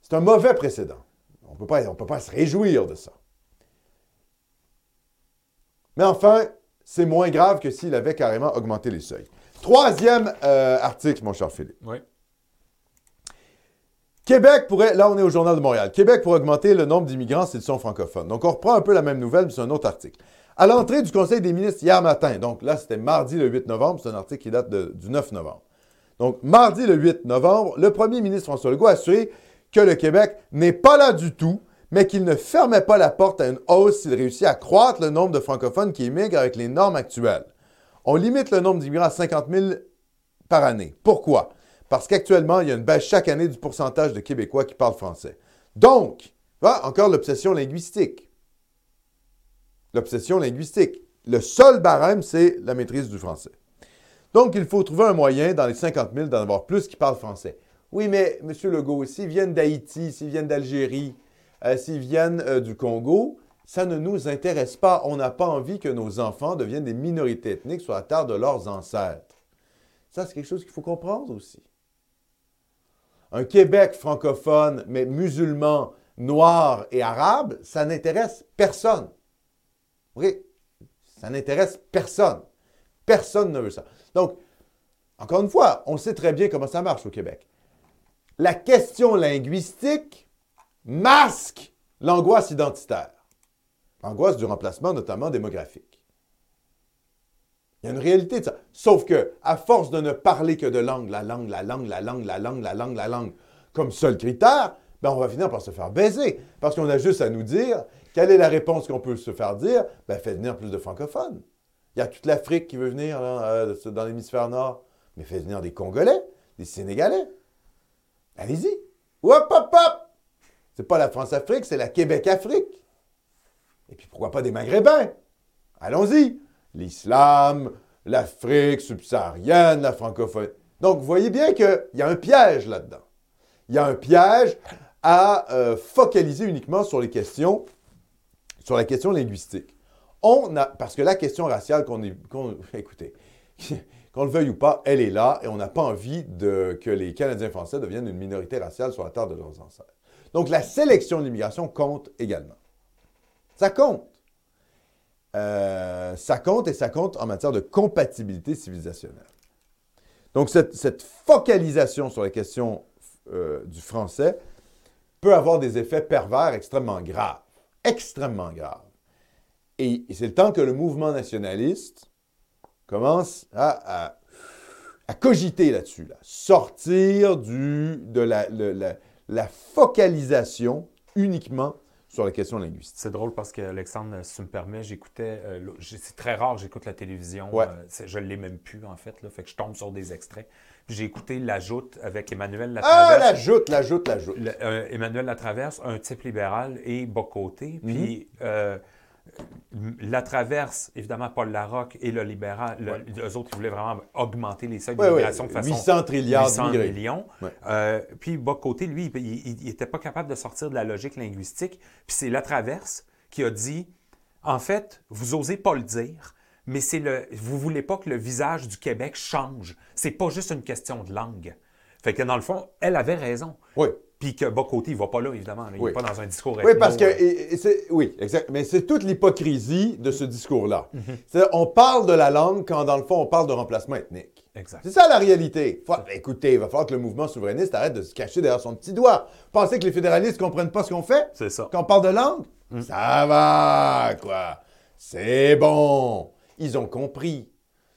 C'est un mauvais précédent. On ne peut pas se réjouir de ça. Mais enfin, c'est moins grave que s'il avait carrément augmenté les seuils. Troisième euh, article, mon cher Philippe. Oui. Québec pourrait, là on est au Journal de Montréal, Québec pourrait augmenter le nombre d'immigrants s'ils sont francophones. Donc on reprend un peu la même nouvelle, mais c'est un autre article. À l'entrée du Conseil des ministres hier matin, donc là c'était mardi le 8 novembre, c'est un article qui date de- du 9 novembre. Donc mardi le 8 novembre, le premier ministre François Legault a assuré que le Québec n'est pas là du tout, mais qu'il ne fermait pas la porte à une hausse s'il réussit à croître le nombre de francophones qui immigrent avec les normes actuelles. On limite le nombre d'immigrants à 50 000 par année. Pourquoi? Parce qu'actuellement, il y a une baisse chaque année du pourcentage de Québécois qui parlent français. Donc, voilà, encore l'obsession linguistique. L'obsession linguistique. Le seul barème, c'est la maîtrise du français. Donc, il faut trouver un moyen, dans les 50 000, d'en avoir plus qui parlent français. Oui, mais M. Legault, s'ils viennent d'Haïti, s'ils viennent d'Algérie, euh, s'ils viennent euh, du Congo, ça ne nous intéresse pas. On n'a pas envie que nos enfants deviennent des minorités ethniques sur la terre de leurs ancêtres. Ça, c'est quelque chose qu'il faut comprendre aussi. Un Québec francophone, mais musulman, noir et arabe, ça n'intéresse personne. Oui, ça n'intéresse personne. Personne ne veut ça. Donc, encore une fois, on sait très bien comment ça marche au Québec. La question linguistique masque l'angoisse identitaire. L'angoisse du remplacement, notamment démographique. Il y a une réalité de ça. Sauf que, à force de ne parler que de langue, la langue, la langue, la langue, la langue, la langue, la langue, comme seul critère, ben on va finir par se faire baiser. Parce qu'on a juste à nous dire quelle est la réponse qu'on peut se faire dire. Ben, faites venir plus de francophones. Il y a toute l'Afrique qui veut venir euh, dans l'hémisphère nord. Mais faites venir des Congolais, des Sénégalais. Allez-y. Hop, hop, hop. C'est pas la France-Afrique, c'est la Québec-Afrique. Et puis pourquoi pas des Maghrébins? Allons-y. L'islam, l'Afrique subsaharienne, la francophonie. Donc, vous voyez bien qu'il y a un piège là-dedans. Il y a un piège à euh, focaliser uniquement sur les questions, sur la question linguistique. Parce que la question raciale, qu'on est, écoutez, qu'on le veuille ou pas, elle est là et on n'a pas envie que les Canadiens français deviennent une minorité raciale sur la terre de leurs ancêtres. Donc, la sélection de l'immigration compte également. Ça compte. Euh, ça compte et ça compte en matière de compatibilité civilisationnelle. Donc, cette, focalisation sur la question euh, du français peut avoir des effets pervers extrêmement graves. Extrêmement graves. Et, c'est le temps que le mouvement nationaliste commence à, cogiter là-dessus. là. Sortir du, de la- la focalisation uniquement sur la question linguistique. C'est drôle parce que, Alexandre, si tu me permets, j'écoutais. euh, c'est très rare j'écoute la télévision. Ouais. euh, je ne l'ai même plus, en fait. Là, fait que je tombe sur des extraits. J'ai écouté L'Ajoute avec Emmanuel Ah, Latraverse. la joute, la joute, la joute. Le- euh, Emmanuel Latraverse, un type libéral et Bocoté. Mhm. Puis euh, Latraverse, évidemment, Paul Larocque et le libéral, le- eux autres, ils voulaient vraiment augmenter les seuils Ouais, ouais, d'immigration de façon 800 trilliards 800 d'immigrés. millions. Ouais. Euh, puis Bocoté, lui, il n'était pas capable de sortir de la logique linguistique. Puis c'est Latraverse qui a dit, en fait, vous osez pas le dire, mais c'est le, vous voulez pas que le visage du Québec change. C'est pas juste une question de langue. Fait que dans le fond, elle avait raison. Oui. Puis que Bocoté, il va pas là, évidemment. là. Il Oui. n'est pas dans un discours Oui, parce que, et- oui, exact. Mais c'est toute l'hypocrisie de ce discours-là. Mhm. On parle de la langue quand, dans le fond, on parle de remplacement ethnique. Exact. C'est ça la réalité. Faut- écoutez, il va falloir que le mouvement souverainiste arrête de se cacher derrière son petit doigt. Pensez que les fédéralistes ne comprennent pas ce qu'on fait? C'est ça. quand on parle de langue? Mm. Ça va, quoi. C'est bon. Ils ont compris.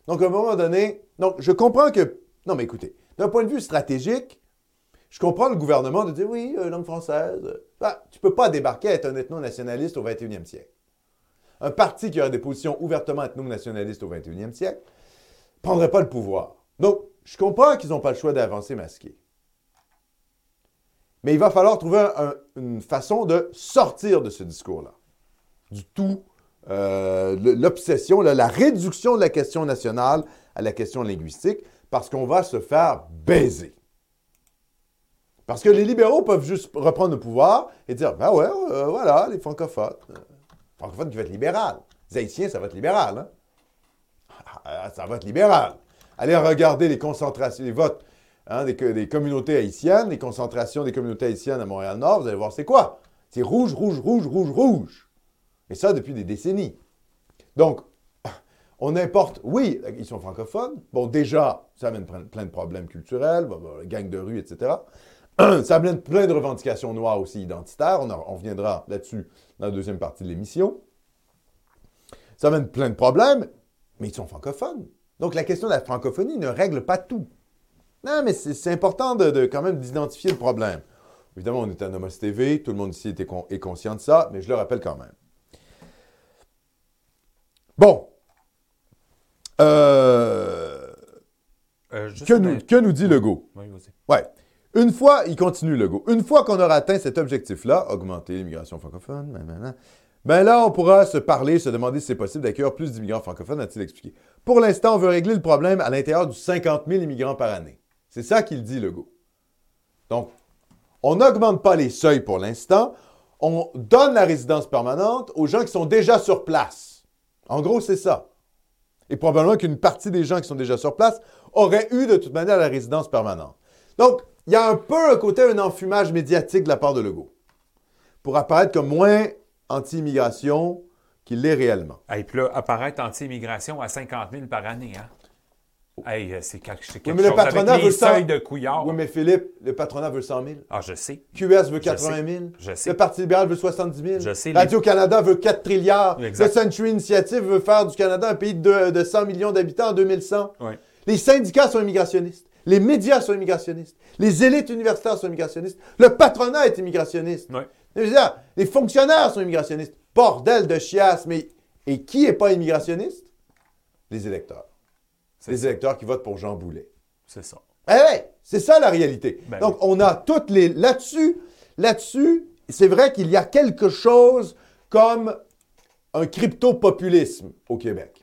Donc, à un moment donné, donc, je comprends que. Non, mais écoutez, d'un point de vue stratégique, je comprends le gouvernement de dire oui, langue française. Ah, tu peux pas débarquer à être un ethno-nationaliste au 21e siècle. Un parti qui aurait des positions ouvertement ethno-nationalistes au 21e siècle prendrait pas le pouvoir. Donc, je comprends qu'ils n'ont pas le choix d'avancer masqué. Mais il va falloir trouver un- une façon de sortir de ce discours-là. Du tout, euh, l'obsession, la réduction de la question nationale à la question linguistique, parce qu'on va se faire baiser. Parce que les libéraux peuvent juste reprendre le pouvoir et dire, ben ouais, euh, voilà, les francophones. Euh, francophones qui vont être libéral. Les haïtiens, ça va être libéral. Hein? Ah, ça va être libéral. Allez regarder les concentrations, les votes hein, des, co- des communautés haïtiennes, les concentrations des communautés haïtiennes à Montréal-Nord, vous allez voir c'est quoi. C'est rouge, rouge, rouge, rouge, rouge. Et ça depuis des décennies. Donc, on importe, oui, ils sont francophones. Bon, déjà, ça amène plein de problèmes culturels, gang de rue, etc. Ça amène plein de revendications noires aussi identitaires. On, en- on reviendra là-dessus dans la deuxième partie de l'émission. Ça amène plein de problèmes, mais ils sont francophones. Donc la question de la francophonie ne règle pas tout. Non, mais c'est important de, de quand même d'identifier le problème. Évidemment, on est à Nomos TV, tout le monde ici con- est conscient de ça, mais je le rappelle quand même. Bon. Euh, Euh, que, nous, que nous dit Legault? Oui. Ouais. Une fois, il continue Legault, une fois qu'on aura atteint cet objectif-là, augmenter l'immigration francophone, ben là, on pourra se parler, se demander si c'est possible d'accueillir plus d'immigrants francophones, a-t-il expliqué. Pour l'instant, on veut régler le problème à l'intérieur du 50 000 immigrants par année. C'est ça qu'il dit, Legault. Donc, on n'augmente pas les seuils pour l'instant, on donne la résidence permanente aux gens qui sont déjà sur place. En gros, c'est ça. Et probablement qu'une partie des gens qui sont déjà sur place auraient eu de toute manière la résidence permanente. Donc, il y a un peu un côté, un enfumage médiatique de la part de Legault. Pour apparaître comme moins anti-immigration qu'il l'est réellement. Et puis là, apparaître anti-immigration à 50 000 par année, hein? Hey, euh, c'est quelque, quelque mais le chose patronat avec veut les ça. seuils de couillard. Oui, mais Philippe, le patronat veut 100 000. Ah, je sais. QS veut 80 000. Je sais. Le Parti libéral veut 70 000. Je sais, Radio-Canada veut 4 trilliards. Exact. Le Century Initiative veut faire du Canada un pays de, de 100 millions d'habitants en 2100. Oui. Les syndicats sont immigrationnistes. Les médias sont immigrationnistes. Les élites universitaires sont immigrationnistes. Le patronat est immigrationniste. Oui. Je veux dire, les fonctionnaires sont immigrationnistes. Bordel de chiasse. Mais et qui n'est pas immigrationniste? Les électeurs. C'est Les ça. électeurs qui votent pour Jean Boulet. C'est ça. Eh ouais, c'est ça la réalité. Ben Donc, on a toutes les. Là-dessus, là-dessus, c'est vrai qu'il y a quelque chose comme un crypto-populisme au Québec.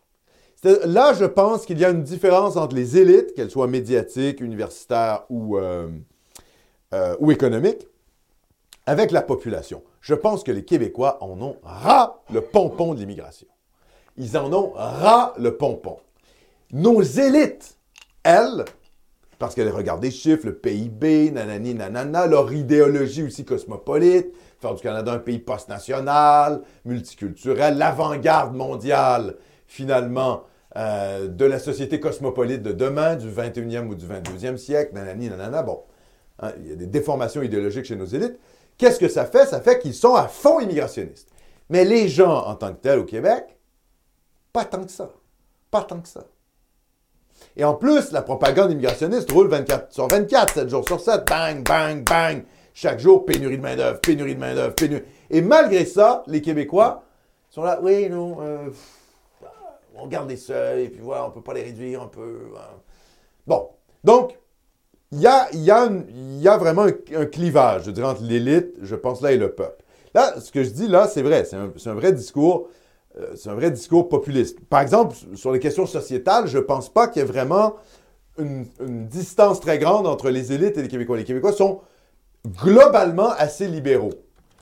Là, je pense qu'il y a une différence entre les élites, qu'elles soient médiatiques, universitaires ou, euh, euh, ou économiques, avec la population. Je pense que les Québécois en ont ras le pompon de l'immigration. Ils en ont ras le pompon. Nos élites, elles, parce qu'elles regardent des chiffres, le PIB, nanani, nanana, leur idéologie aussi cosmopolite, faire du Canada un pays post-national, multiculturel, l'avant-garde mondiale, finalement, euh, de la société cosmopolite de demain, du 21e ou du 22e siècle, nanani, nanana. Bon, hein, il y a des déformations idéologiques chez nos élites. Qu'est-ce que ça fait? Ça fait qu'ils sont à fond immigrationnistes. Mais les gens, en tant que tels au Québec, pas tant que ça. Pas tant que ça. Et en plus, la propagande immigrationniste roule 24 sur 24, 7 jours sur 7. Bang, bang, bang. Chaque jour, pénurie de main-d'œuvre, pénurie de main-d'œuvre, pénurie. Et malgré ça, les Québécois sont là, oui, non, euh, on garde les seuils, et puis voilà, on ne peut pas les réduire un peu. hein. Bon, donc, il y a, vraiment un, clivage, je dirais, entre l'élite, je pense là, et le peuple. Là, ce que je dis là, c'est vrai, c'est un, vrai discours, euh, c'est un vrai discours populiste. Par exemple, sur les questions sociétales, je ne pense pas qu'il y ait vraiment une distance très grande entre les élites et les Québécois. Les Québécois sont globalement assez libéraux.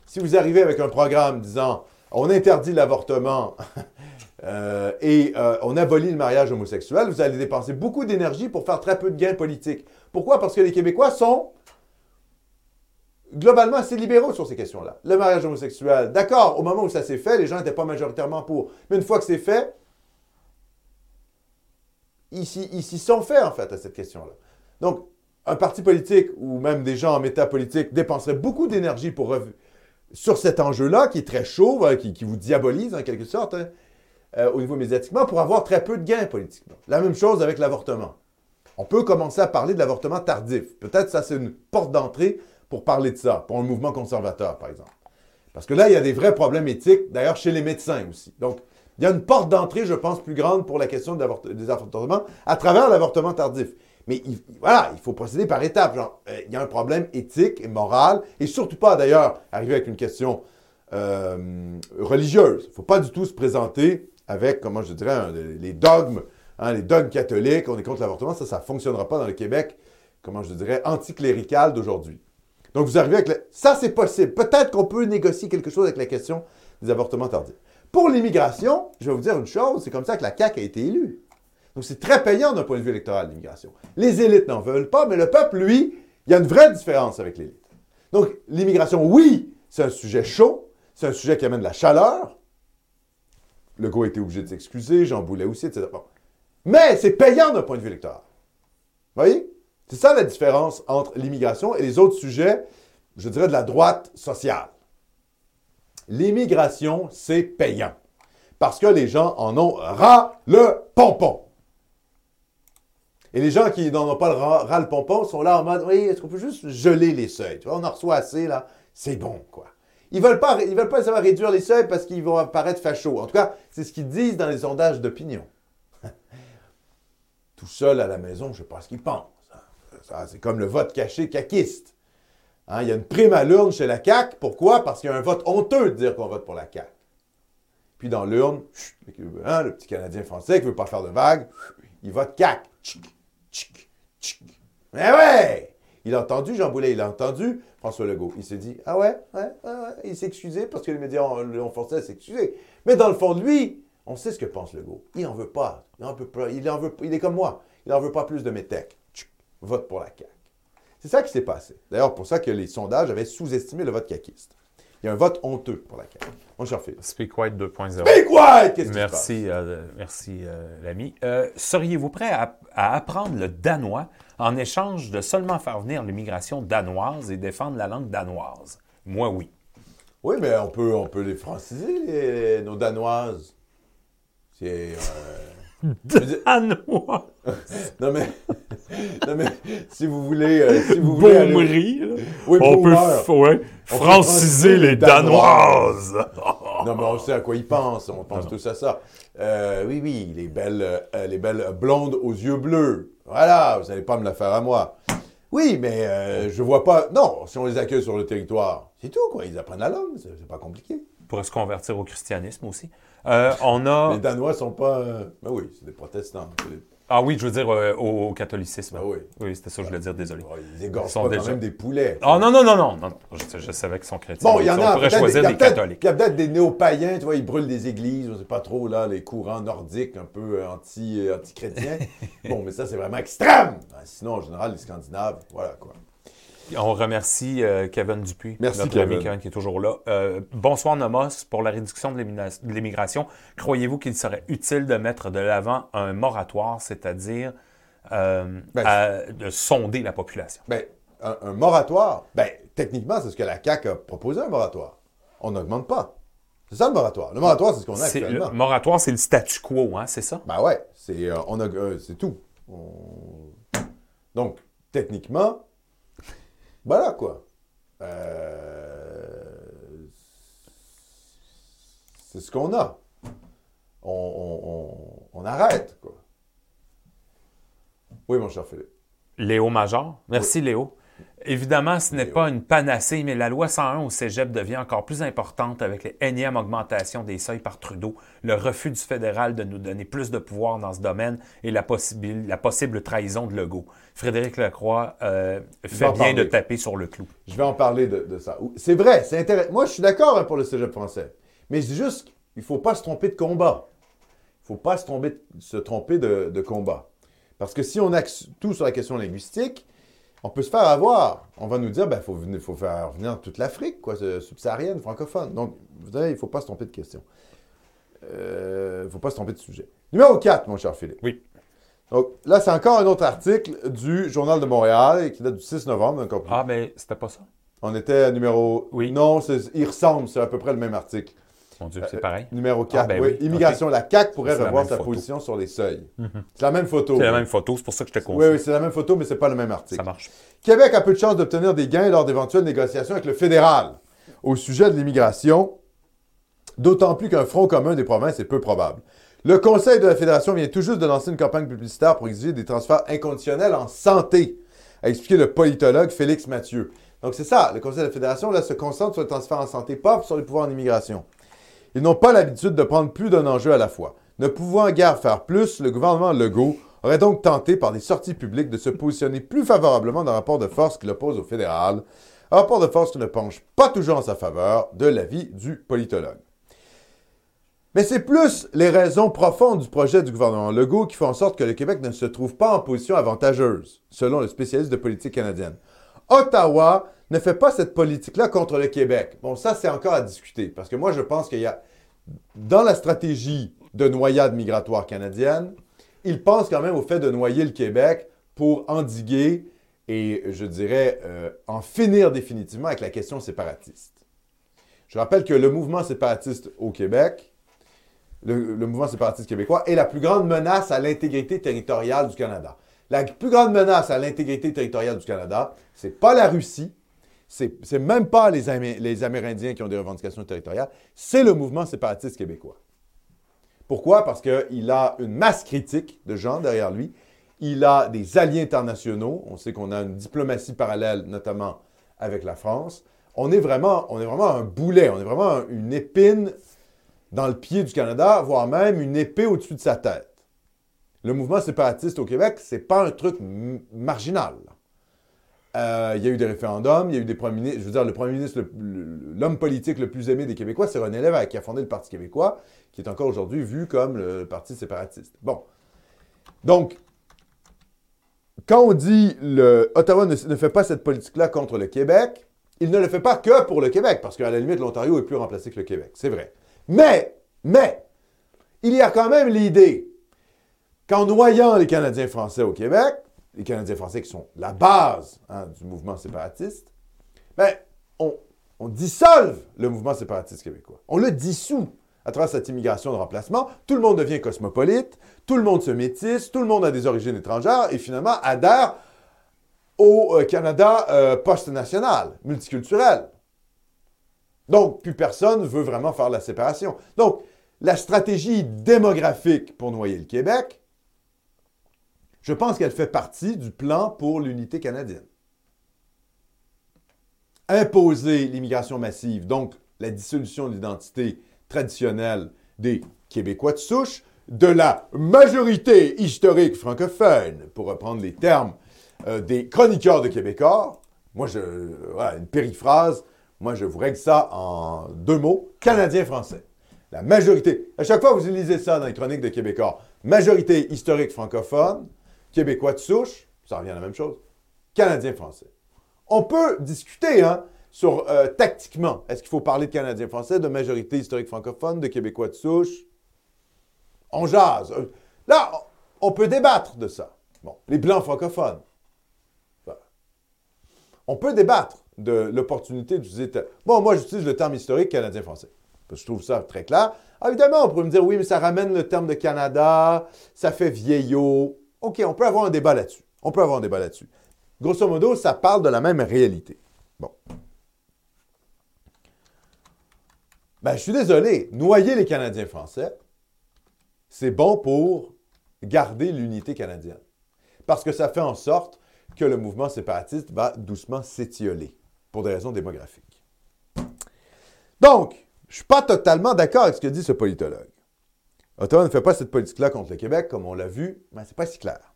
Si vous arrivez avec un programme disant on interdit l'avortement euh, et euh, on abolit le mariage homosexuel, vous allez dépenser beaucoup d'énergie pour faire très peu de gains politiques. Pourquoi? Parce que les Québécois sont globalement assez libéraux sur ces questions-là. Le mariage homosexuel, d'accord, au moment où ça s'est fait, les gens n'étaient pas majoritairement pour. Mais une fois que c'est fait, ils s'y sont faits, en fait, à cette question-là. Donc, un parti politique ou même des gens en métapolitique dépenseraient beaucoup d'énergie pour sur cet enjeu-là, qui est très chaud, hein, qui, qui vous diabolise en quelque sorte, hein, euh, au niveau médiatiquement, pour avoir très peu de gains politiquement. La même chose avec l'avortement. On peut commencer à parler de l'avortement tardif. Peut-être ça, c'est une porte d'entrée pour parler de ça, pour un mouvement conservateur, par exemple. Parce que là, il y a des vrais problèmes éthiques, d'ailleurs chez les médecins aussi. Donc, il y a une porte d'entrée, je pense, plus grande pour la question des avortements à travers l'avortement tardif. Mais il- voilà, il faut procéder par étapes. Euh, il y a un problème éthique et moral, et surtout pas, d'ailleurs, arriver avec une question euh, religieuse. Il ne faut pas du tout se présenter avec, comment je dirais, les dogmes, hein, les dogmes catholiques, on est contre l'avortement. Ça, ça ne fonctionnera pas dans le Québec, comment je dirais, anticlérical d'aujourd'hui. Donc, vous arrivez avec... le- Ça, c'est possible. Peut-être qu'on peut négocier quelque chose avec la question des avortements tardifs. Pour l'immigration, je vais vous dire une chose, c'est comme ça que la CAQ a été élue. Donc, c'est très payant d'un point de vue électoral, l'immigration. Les élites n'en veulent pas, mais le peuple, lui, il y a une vraie différence avec l'élite. Donc, l'immigration, oui, c'est un sujet chaud, c'est un sujet qui amène de la chaleur. Legault a été obligé de s'excuser, Jean Boulet aussi, etc. Mais c'est payant d'un point de vue électoral. Vous voyez? C'est ça la différence entre l'immigration et les autres sujets, je dirais, de la droite sociale. L'immigration, c'est payant. Parce que les gens en ont ras le pompon. Et les gens qui n'en ont pas le ras, ras le pompon sont là en mode Oui, est-ce qu'on peut juste geler les seuils? On en reçoit assez, là. C'est bon, quoi. Ils veulent pas, ils veulent pas savoir réduire les seuils parce qu'ils vont apparaître fachos. En tout cas, c'est ce qu'ils disent dans les sondages d'opinion. Tout seul à la maison, je ne sais pas ce qu'ils pensent. hein. C'est comme le vote caché caquiste. Hein, il y a une prime à l'urne chez la CAQ. Pourquoi? Parce qu'il y a un vote honteux de dire qu'on vote pour la CAQ. Puis dans l'urne, hein, le petit Canadien français qui ne veut pas faire de vagues, il vote CAQ. Tchic, tchic, tchic. Mais ouais! Il a entendu Jean Boulet, il a entendu François Legault. Il s'est dit, ah ouais. Il s'est excusé parce que les médias ont- l'ont forcé à s'excuser. Mais dans le fond de lui, on sait ce que pense Legault. Il n'en veut pas. Il en veut pas. Il, est comme moi. Il n'en veut pas plus de. Tchic, Vote pour la CAQ. C'est ça qui s'est passé. D'ailleurs, pour ça que les sondages avaient sous-estimé le vote caquiste. Il y a un vote honteux pour la CAQ. Mon cher Phil. Speak White 2.0. Mais quoi? Qu'est-ce qui se passe? Merci, euh, merci euh, l'ami. Euh, Seriez-vous prêt à, à apprendre le danois en échange de seulement faire venir l'immigration danoise et défendre la langue danoise? Moi, oui. Oui, mais on peut, on peut les franciser, les- nos Danoises. C'est. Danois! non, mais. non, mais si vous voulez. euh, si vous voulez aller-. Oui, On peut ouais, franciser les Danoises! Non, mais on sait à quoi ils pensent. On pense tous à ça. Euh, oui, oui, les belles, euh, les belles blondes aux yeux bleus. Voilà, vous n'allez pas me la faire à moi. Oui, mais euh, je vois pas. Non, si on les accueille sur le territoire, c'est tout, quoi. Ils apprennent la langue, c'est pas compliqué. Pour se convertir au christianisme aussi. Euh, on a. Les Danois sont pas. euh, Ben oui, c'est des protestants. Des- Ah oui, je veux dire euh, au, au catholicisme. Ben oui. Oui, c'était ça que je voulais dire, désolé. Oh, ils égorgent Ils sont pas déjà- quand même des poulets. Oh non, non, non, non, non. Je, je savais qu'ils sont chrétiens. Bon, il y en on a. pourrait peut-être choisir il y a des peut-être- catholiques. Il y a peut-être des néo-païens, tu vois, ils brûlent des églises, on sait pas trop, là, les courants nordiques un peu euh, anti, euh, anti-chrétiens. bon, mais ça, c'est vraiment extrême. Ah, Sinon, en général, les Scandinaves, voilà, quoi. On remercie euh, Kevin Dupuis, Merci, notre ami Kevin. Kevin qui est toujours là. Euh, bonsoir Nomos, pour la réduction de l'immigration, croyez-vous qu'il serait utile de mettre de l'avant un moratoire, c'est-à-dire euh, Ben, à- de sonder la population? Ben, un, un moratoire, ben, techniquement, c'est ce que la CAQ a proposé, un moratoire. On n'augmente pas. C'est ça, le moratoire. Le moratoire, c'est ce qu'on a actuellement. le moratoire, c'est le statu quo, hein, c'est ça? Ben ouais, c'est tout. On- Donc, techniquement, voilà quoi. euh, c'est ce qu'on a. On, on- on- on arrête, quoi. Oui, mon cher Philippe. Léo Major. Merci, Léo. Évidemment, ce n'est Léo. pas une panacée, mais la loi 101 au cégep devient encore plus importante avec les énièmes augmentations des seuils par Trudeau, le refus du fédéral de nous donner plus de pouvoir dans ce domaine et la, possible- la possible trahison de Legault. Frédéric Lacroix euh, fait en bien de taper sur le clou. Je vais en parler de, de ça. C'est vrai, c'est intéressant. Moi, je suis d'accord hein, pour le cégep français. Mais dis juste qu'il ne faut pas se tromper de combat. Il ne faut pas se tromper, se tromper de, de combat. Parce que si on axe tout sur la question linguistique, on peut se faire avoir. On va nous dire, ben, faut faire venir toute l'Afrique, quoi, euh, subsaharienne, francophone. Donc, vous savez, il ne faut pas se tromper de question. Euh, Il ne faut pas se tromper de sujet. Numéro 4, mon cher Philippe. Oui. Donc, là, c'est encore un autre article du Journal de Montréal qui date du 6 novembre. donc on- Ah, mais c'était pas ça? on était à numéro. Oui. Non, il ressemble, c'est à peu près le même article. Mon Dieu, Euh, c'est pareil. Numéro 4. ben oui. oui, Immigration. La CAQ pourrait revoir sa photo. position sur les seuils. C'est la même photo. C'est la même photo, c'est pour ça que je te Oui, confie. oui, c'est la même photo, mais c'est pas le même article. Ça marche. Québec a peu de chances d'obtenir des gains lors d'éventuelles négociations avec le fédéral au sujet de l'immigration, d'autant plus qu'un front commun des provinces est peu probable. Le Conseil de la Fédération vient tout juste de lancer une campagne publicitaire pour exiger des transferts inconditionnels en santé, a expliqué le politologue Félix Mathieu. Donc c'est ça, le Conseil de la Fédération là, se concentre sur les transferts en santé, pas sur les pouvoirs en immigration. Ils n'ont pas l'habitude de prendre plus d'un enjeu à la fois. Ne pouvant guère faire plus, le gouvernement Legault aurait donc tenté par des sorties publiques de se positionner plus favorablement dans le rapport de force qui l'oppose au fédéral, un rapport de force qui ne penche pas toujours en sa faveur de l'avis du politologue. Mais c'est plus les raisons profondes du projet du gouvernement Legault qui font en sorte que le Québec ne se trouve pas en position avantageuse, selon le spécialiste de politique canadienne. Ottawa ne fait pas cette politique-là contre le Québec. Bon, ça, c'est encore à discuter, parce que moi, je pense qu'il y a, dans la stratégie de noyade migratoire canadienne, ils pensent quand même au fait de noyer le Québec pour endiguer et, je dirais, euh, en finir définitivement avec la question séparatiste. Je rappelle que le mouvement séparatiste au Québec, le, le mouvement séparatiste québécois, est la plus grande menace à l'intégrité territoriale du Canada. La plus grande menace à l'intégrité territoriale du Canada, c'est pas la Russie, c'est même pas les, Amé- les Amérindiens qui ont des revendications territoriales, c'est le mouvement séparatiste québécois. Pourquoi? Parce qu'il a une masse critique de gens derrière lui. Il a des alliés internationaux. On sait qu'on a une diplomatie parallèle, notamment avec la France. On est vraiment, un boulet, on est vraiment un- une épine dans le pied du Canada, voire même une épée au-dessus de sa tête. Le mouvement séparatiste au Québec, c'est pas un truc marginal. Euh, il y a eu des référendums, il y a eu des premiers ministres. Je veux dire, le premier ministre, l'homme politique le plus aimé des Québécois, c'est René Lévesque, qui a fondé le Parti québécois, qui est encore aujourd'hui vu comme le parti séparatiste. Bon. Donc, quand on dit le Ottawa ne, ne fait pas cette politique-là contre le Québec, il ne le fait pas que pour le Québec, parce qu'à la limite, l'Ontario est plus remplacé que le Québec. C'est vrai. Mais, mais, il y a quand même l'idée qu'en noyant les Canadiens français au Québec, les Canadiens français qui sont la base hein, du mouvement séparatiste, ben, on, dissolve le mouvement séparatiste québécois. On le dissout à travers cette immigration de remplacement. Tout le monde devient cosmopolite, tout le monde se métisse, tout le monde a des origines étrangères et finalement adhère au euh, Canada euh, post-national, multiculturel. Donc, plus personne veut vraiment faire la séparation. Donc, la stratégie démographique pour noyer le Québec, je pense qu'elle fait partie du plan pour l'unité canadienne. Imposer l'immigration massive, donc la dissolution de l'identité traditionnelle des Québécois de souche, de la majorité historique francophone, pour reprendre les termes euh, des chroniqueurs de Québécois. Moi, je, voilà, une périphrase, moi, je vous règle ça en deux mots, Canadien-Français. La majorité, à chaque fois vous lisez ça dans les chroniques de Québécois, majorité historique francophone, Québécois de souche, ça revient à la même chose, Canadien-Français. On peut discuter hein, sur euh, tactiquement, est-ce qu'il faut parler de Canadien-Français, de majorité historique francophone, de Québécois de souche? On jase. Euh, Là, on peut débattre de ça. Bon, les Blancs francophones. On peut débattre de l'opportunité d'utiliser... Bon, moi, j'utilise le terme historique canadien-français. Je trouve ça très clair. Ah, évidemment, on pourrait me dire, oui, mais ça ramène le terme de Canada, ça fait vieillot. OK, on peut avoir un débat là-dessus. On peut avoir un débat là-dessus. Grosso modo, ça parle de la même réalité. Bon. Ben, je suis désolé, noyer les Canadiens français, c'est bon pour garder l'unité canadienne. Parce que ça fait en sorte que le mouvement séparatiste va doucement s'étioler pour des raisons démographiques. Donc, je ne suis pas totalement d'accord avec ce que dit ce politologue. Ottawa ne fait pas cette politique-là contre le Québec, comme on l'a vu, mais c'est pas si clair.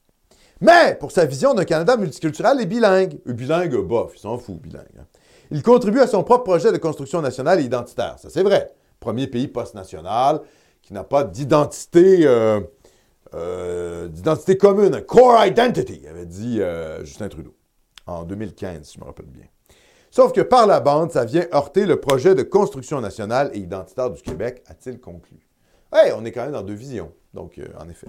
Mais pour sa vision d'un Canada multiculturel et bilingue, euh, bilingue, bof, il s'en fout, bilingue. hein. Il contribue à son propre projet de construction nationale et identitaire. Ça, c'est vrai. Premier pays post-national qui n'a pas d'identité euh, euh, d'identité commune, un core identity, avait dit euh, Justin Trudeau en 2015, si je me rappelle bien. Sauf que par la bande, ça vient heurter le projet de construction nationale et identitaire du Québec, a-t-il conclu. On est quand même dans deux visions, donc euh, en effet.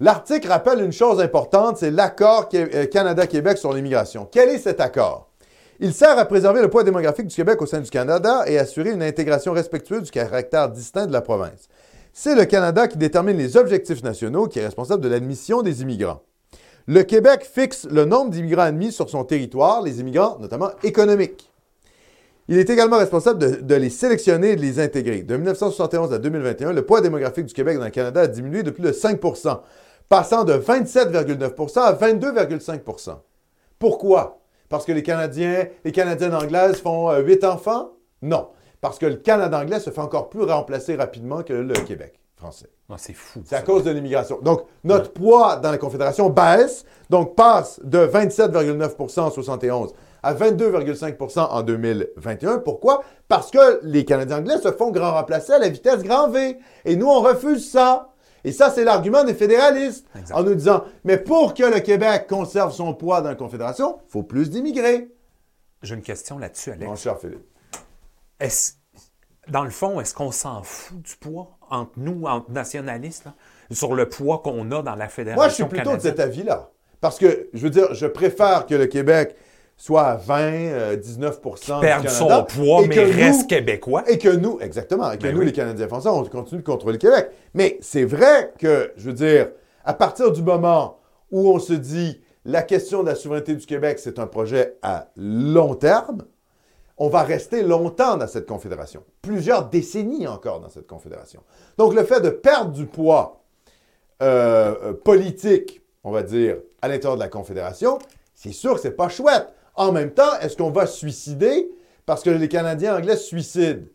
L'article rappelle une chose importante, c'est l'accord euh, Canada-Québec sur l'immigration. Quel est cet accord? Il sert à préserver le poids démographique du Québec au sein du Canada et assurer une intégration respectueuse du caractère distinct de la province. C'est le Canada qui détermine les objectifs nationaux, qui est responsable de l'admission des immigrants. Le Québec fixe le nombre d'immigrants admis sur son territoire, les immigrants notamment économiques. Il est également responsable de, de les sélectionner et de les intégrer. De 1971 à 2021, le poids démographique du Québec dans le Canada a diminué de plus de 5% passant de 27,9% à 22,5% Pourquoi? Parce que les Canadiens, les Canadiennes anglaises font 8 enfants? Non. Parce que le Canada anglais se fait encore plus remplacer rapidement que le Québec français. Ah, c'est fou. C'est à cause de l'immigration. Donc, notre poids dans la Confédération baisse, donc passe de 27,9% en 71 à 22,5% en 2021. Pourquoi? Parce que les Canadiens anglais se font grand remplacer à la vitesse grand V. Et nous, on refuse ça. Et ça, c'est l'argument des fédéralistes. Exact. En nous disant, mais pour que le Québec conserve son poids dans la Confédération, il faut plus d'immigrés. J'ai une question là-dessus, Alex. Mon cher Philippe. Est-ce- dans le fond, est-ce qu'on s'en fout du poids entre nous, entre nationalistes, là, sur le poids qu'on a dans la Fédération Moi, je suis plutôt de cet avis-là. Parce que, je veux dire, je préfère que le Québec soit à 20, euh, 19% du Perdre Canada, son poids, mais que nous- reste québécois. Et que nous, exactement, et que Ben nous, oui. les Canadiens français, on continue de contrôler le Québec. Mais c'est vrai que, je veux dire, à partir du moment où on se dit la question de la souveraineté du Québec, c'est un projet à long terme, on va rester longtemps dans cette confédération, plusieurs décennies encore dans cette confédération. Donc le fait de perdre du poids euh, euh, politique, on va dire, à l'intérieur de la confédération, c'est sûr que c'est pas chouette. En même temps, est-ce qu'on va se suicider parce que les Canadiens anglais se suicident?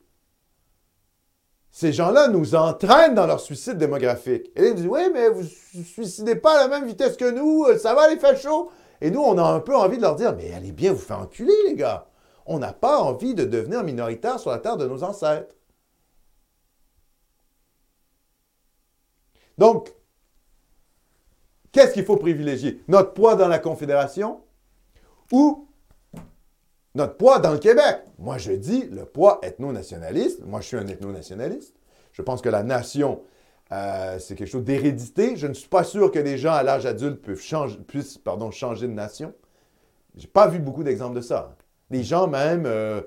Ces gens-là nous entraînent dans leur suicide démographique. Et ils disent, oui, mais vous ne suicidez pas à la même vitesse que nous, euh, ça va les fachos. Et nous, on a un peu envie de leur dire, mais allez bien vous faire enculer, les gars. On n'a pas envie de devenir minoritaire sur la terre de nos ancêtres. Donc, qu'est-ce qu'il faut privilégier? Notre poids dans la Confédération ou notre poids dans le Québec? Moi, je dis le poids ethno-nationaliste. Moi, je suis un ethno-nationaliste. Je pense que la nation, euh, c'est quelque chose d'hérédité. Je ne suis pas sûr que les gens à l'âge adulte puissent changer de nation. J'ai pas vu beaucoup d'exemples de ça. Les gens même euh,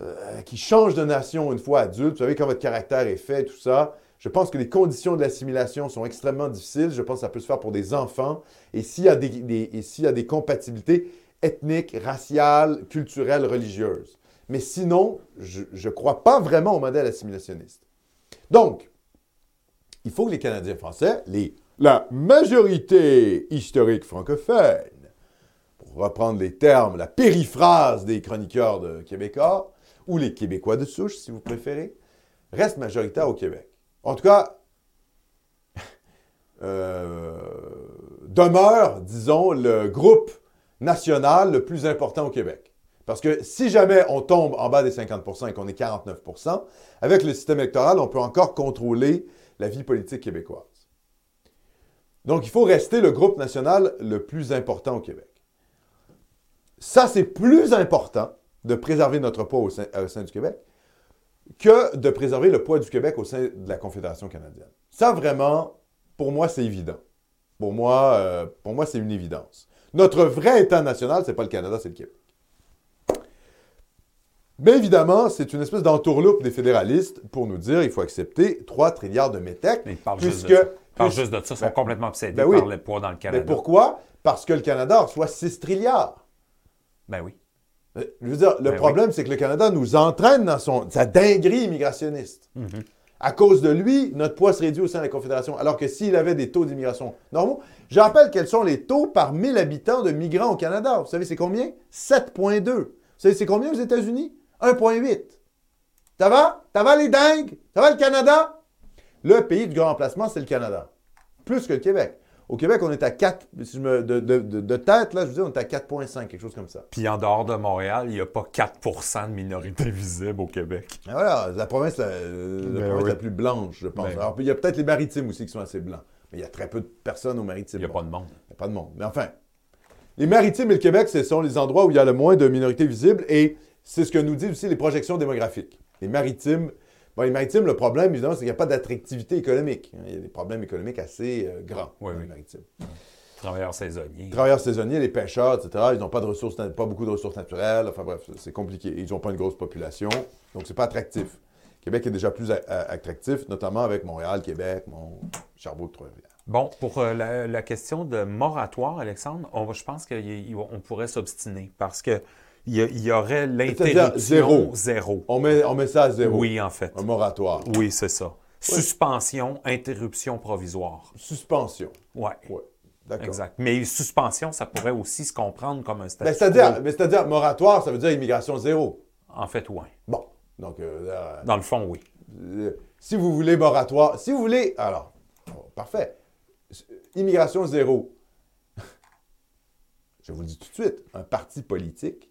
euh, qui changent de nation une fois adultes, vous savez, quand votre caractère est fait, tout ça, je pense que les conditions de l'assimilation sont extrêmement difficiles. Je pense que ça peut se faire pour des enfants. Et s'il y et s'il y a des compatibilités ethniques, raciales, culturelles, religieuses. Mais sinon, je ne crois pas vraiment au modèle assimilationniste. Donc, il faut que les Canadiens français, la majorité historique francophone, pour reprendre les termes, la périphrase des chroniqueurs de Québécois, ou les Québécois de souche, si vous préférez, restent majoritaires au Québec. En tout cas, euh, demeure, disons, le groupe national le plus important au Québec. Parce que si jamais on tombe en bas des 50% et qu'on est 49% avec le système électoral, on peut encore contrôler la vie politique québécoise. Donc, il faut rester le groupe national le plus important au Québec. Ça, c'est plus important de préserver notre poids au sein, sein du Québec que de préserver le poids du Québec au sein de la Confédération canadienne. Ça, vraiment, pour moi, c'est évident. Pour moi, euh, pour moi, c'est une évidence. Notre vrai État national, c'est pas le Canada, c'est le Québec. Mais évidemment, c'est une espèce d'entourloupe des fédéralistes pour nous dire qu'il faut accepter 3 trilliards de métèques. Mais ils parlent juste de ça. Ils juste de ça. Ils sont Ben- complètement obsédés ben oui. par le poids dans le Mais Canada. pourquoi? Parce que le Canada reçoit 6 trilliards. Ben oui. Euh, Je veux dire, le Ben problème, c'est que le Canada nous entraîne dans son, sa dinguerie immigrationniste. Mhm. À cause de lui, notre poids se réduit au sein de la Confédération. Alors que s'il avait des taux d'immigration normaux, je rappelle quels sont les taux par 1000 habitants de migrants au Canada. Vous savez, c'est combien? 7,2. Vous savez, c'est combien aux États-Unis? 1,8. Ça va? Ça va les dingues? Ça va le Canada? Le pays du grand emplacement, c'est le Canada. Plus que le Québec. Au Québec, on est à 4, si je me- de, de- de- de tête, là, je vous dis, on est à 4,5, quelque chose comme ça. Puis en dehors de Montréal, il n'y a pas 4% de minorités visibles au Québec. Ah, Voilà, la province, la, la Ben province oui. la plus blanche, je pense. Ben. Alors, il y a peut-être les maritimes aussi qui sont assez blancs. Mais il y a très peu de personnes aux maritimes. Il n'y a Bon, pas de monde. il y a pas de monde. Mais enfin, les maritimes et le Québec, ce sont les endroits où il y a le moins de minorités visibles et c'est ce que nous disent aussi les projections démographiques. Les maritimes, bon, les maritimes, le problème, évidemment, c'est qu'il n'y a pas d'attractivité économique. Il y a des problèmes économiques assez euh, grands Oui, dans les maritimes. Travailleurs saisonniers. Travailleurs saisonniers, les pêcheurs, etc., ils n'ont pas de ressources, pas beaucoup de ressources naturelles. Enfin bref, c'est compliqué. Ils n'ont pas une grosse population, donc c'est pas attractif. Québec est déjà plus attractif, notamment avec Montréal, Québec, Mont, Sherbrooke, Trois-Rivières. Bon, pour euh, la, la question de moratoire, Alexandre, on je pense qu'on pourrait s'obstiner parce que il y, a- il y aurait l'interruption zéro. zéro. On met, on met ça à zéro. Oui, en fait. Un moratoire. Oui, c'est ça. Suspension, interruption provisoire. Suspension. Ouais. Oui, d'accord. Exact. Mais suspension, ça pourrait aussi se comprendre comme un statut. Ben, c'est-à-dire, mais c'est-à-dire, moratoire, ça veut dire immigration zéro. En fait, oui. Bon, donc, euh, là, Dans le fond, oui. euh, si vous voulez moratoire, si vous voulez, alors, oh, parfait. Immigration zéro. Je vous le dis tout de suite, un parti politique.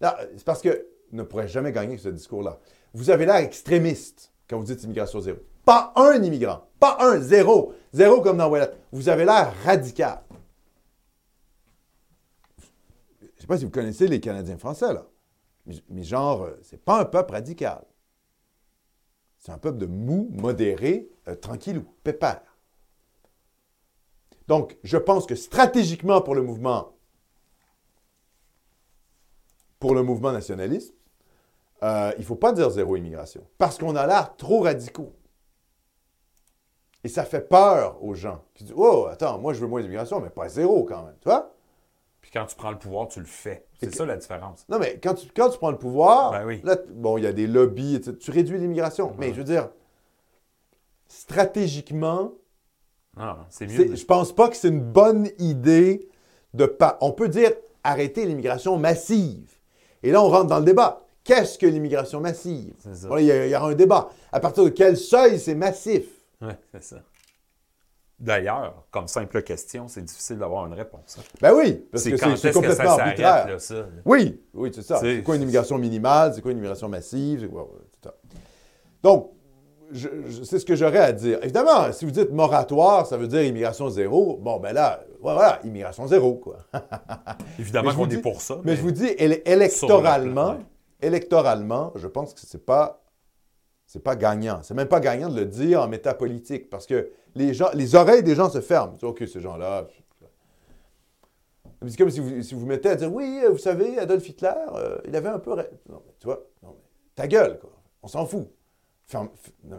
C'est parce que ne pourrait jamais gagner ce discours-là. Vous avez l'air extrémiste quand vous dites immigration zéro. Pas un immigrant, pas un, zéro. Zéro comme dans Ouellet. Vous avez l'air radical. Je ne sais pas si vous connaissez les Canadiens français, là. Mais, mais genre, euh, c'est pas un peuple radical. C'est un peuple de mou, modéré, euh, tranquillou, pépère. Donc, je pense que stratégiquement pour le mouvement, pour le mouvement nationaliste, euh, il ne faut pas dire zéro immigration. Parce qu'on a l'air trop radicaux. Et ça fait peur aux gens qui disent Oh, attends, moi je veux moins d'immigration, mais pas zéro quand même. Tu vois? Puis quand tu prends le pouvoir, tu le fais. C'est ça la différence. Non, mais quand tu, quand tu prends le pouvoir, Ben oui. là, bon, il y a des lobbies, etc. tu réduis l'immigration. Mais je veux dire, stratégiquement, Non, c'est mieux. c'est- de- je pense pas que c'est une bonne idée de pas. On peut dire arrêter l'immigration massive. Et là, on rentre dans le débat. Qu'est-ce que l'immigration massive? Ça. Il y, a- il y aura un débat. À partir de quel seuil c'est massif? Ouais, c'est ça. D'ailleurs, comme simple question, c'est difficile d'avoir une réponse. hein. Ben oui, parce C'est que quand c'est- est-ce que ça complètement s'arrête, arbitraire. là, ça? là? Oui, oui, c'est ça. C'est- C'est quoi une immigration minimale? C'est quoi une immigration massive? C'est quoi, c'est ça. Donc, je- je- c'est ce que j'aurais à dire. Évidemment, si vous dites moratoire, ça veut dire immigration zéro. Bon, ben là, voilà, immigration zéro, quoi. Évidemment Mais je vous qu'on dis- est pour ça. Mais je vous dis, éle- électoralement, électoralement, je pense que c'est pas, c'est pas gagnant. C'est même pas gagnant de le dire en métapolitique parce que les gens, les oreilles des gens se ferment. Ok, ces gens-là. C'est comme si vous, si vous mettez à dire, oui, euh, vous savez, Adolf Hitler, euh, il avait un peu. Non, mais tu vois, non, mais ta gueule, quoi. On s'en fout. Ferme,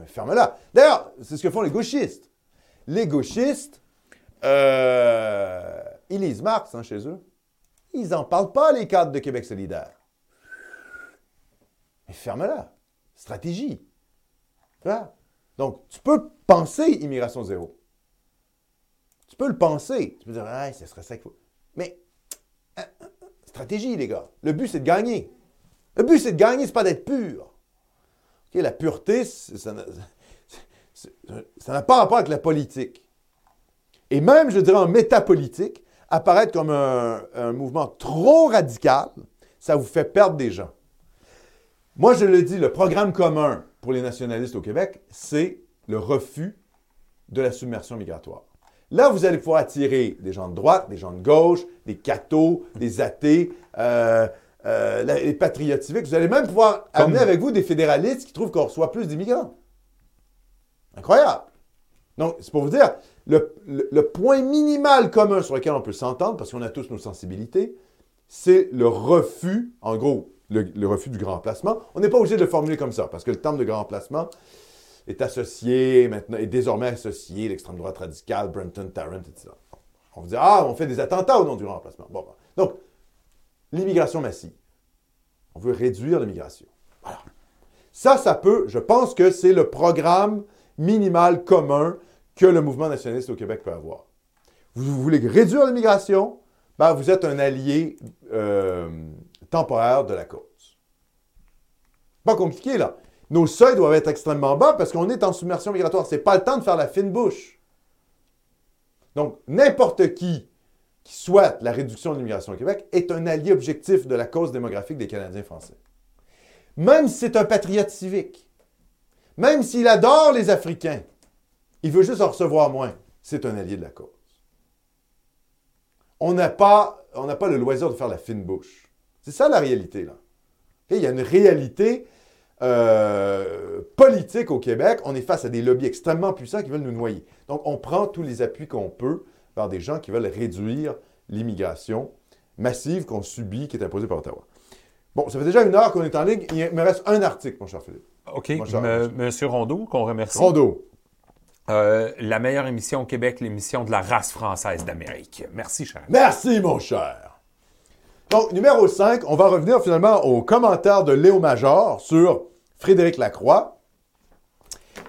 ferme-la. D'ailleurs, c'est ce que font les gauchistes. Les gauchistes, euh, ils lisent Marx hein, chez eux. Ils n'en parlent pas, les cadres de Québec solidaire. Mais ferme-la. Stratégie. Donc, tu peux penser immigration zéro. Tu peux le penser. Tu peux dire, ah, ce serait ça qu'il faut. Mais, euh, euh, stratégie, les gars. Le but, c'est de gagner. Le but, c'est de gagner, c'est pas d'être pur. La pureté, ça n'a pas rapport avec la politique. Et même, je dirais, en métapolitique, apparaître comme un, un mouvement trop radical, ça vous fait perdre des gens. Moi, je le dis, le programme commun pour les nationalistes au Québec, c'est le refus de la submersion migratoire. Là, vous allez pouvoir attirer des gens de droite, des gens de gauche, des cathos, des athées, euh, euh, les patriotes civiques. Vous allez même pouvoir Comme- amener avec vous des fédéralistes qui trouvent qu'on reçoit plus d'immigrants. Incroyable. Donc, c'est pour vous dire, le, point minimal commun sur lequel on peut s'entendre, parce qu'on a tous nos sensibilités, c'est le refus, en gros, le, refus du grand placement. On n'est pas obligé de le formuler comme ça, parce que le terme de grand placement est associé, maintenant, est désormais associé l'extrême droite radicale, Brenton, Tarrant, etc. On va dire, ah, on fait des attentats au nom du grand placement. Bon, bon. Donc, l'immigration massive. On veut réduire l'immigration. Voilà. Ça, ça peut, je pense que c'est le programme minimal commun que le mouvement nationaliste au Québec peut avoir. Vous, voulez réduire l'immigration, ben vous êtes un allié euh, temporaire de la cause. Pas compliqué, là. Nos seuils doivent être extrêmement bas parce qu'on est en submersion migratoire. Ce n'est pas le temps de faire la fine bouche. Donc, n'importe qui qui souhaite la réduction de l'immigration au Québec est un allié objectif de la cause démographique des Canadiens français. Même si c'est un patriote civique, même s'il adore les Africains, il veut juste en recevoir moins, c'est un allié de la cause. On n'a pas, pas le loisir de faire la fine bouche. C'est ça la réalité, là. Il y a une réalité euh, politique au Québec. On est face à des lobbies extrêmement puissants qui veulent nous noyer. Donc, on prend tous les appuis qu'on peut par des gens qui veulent réduire l'immigration massive qu'on subit, qui est imposée par Ottawa. Bon, ça fait déjà une heure qu'on est en ligne. Il me reste un article, mon cher Philippe. OK. Monsieur Rondeau, qu'on remercie. Rondeau. Euh, la meilleure émission au Québec, l'émission de la race française d'Amérique. Merci, cher. Merci, mon cher. Donc, numéro 5, on va revenir finalement au commentaire de Léo Major sur Frédéric Lacroix.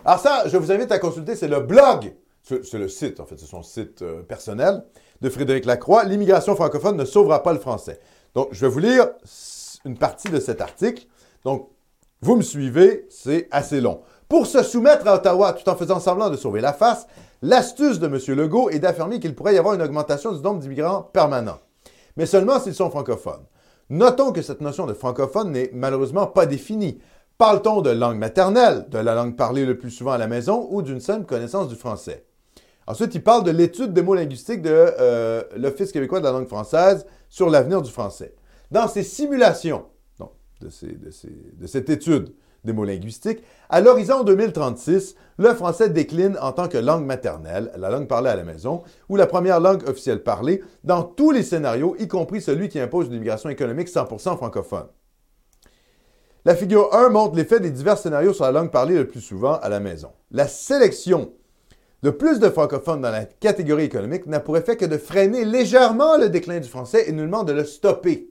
Alors ça, je vous invite à consulter, c'est le blog, c'est le site, en fait, c'est son site euh, personnel de Frédéric Lacroix. L'immigration francophone ne sauvera pas le français. Donc, je vais vous lire une partie de cet article. Donc, vous me suivez, c'est assez long. Pour se soumettre à Ottawa tout en faisant semblant de sauver la face, l'astuce de M. Legault est d'affirmer qu'il pourrait y avoir une augmentation du nombre d'immigrants permanents. Mais seulement s'ils sont francophones. Notons que cette notion de francophone n'est malheureusement pas définie. Parle-t-on de langue maternelle, de la langue parlée le plus souvent à la maison ou d'une simple connaissance du français? Ensuite, il parle de l'étude des mots linguistiques de euh, l'Office québécois de la langue française sur l'avenir du français. Dans ces simulations de, de cette étude, des mots linguistiques, à l'horizon 2036, le français décline en tant que langue maternelle, la langue parlée à la maison, ou la première langue officielle parlée, dans tous les scénarios, y compris celui qui impose une immigration économique 100% francophone. La figure 1 montre l'effet des divers scénarios sur la langue parlée le plus souvent à la maison. La sélection de plus de francophones dans la catégorie économique n'a pour effet que de freiner légèrement le déclin du français et nullement de le stopper.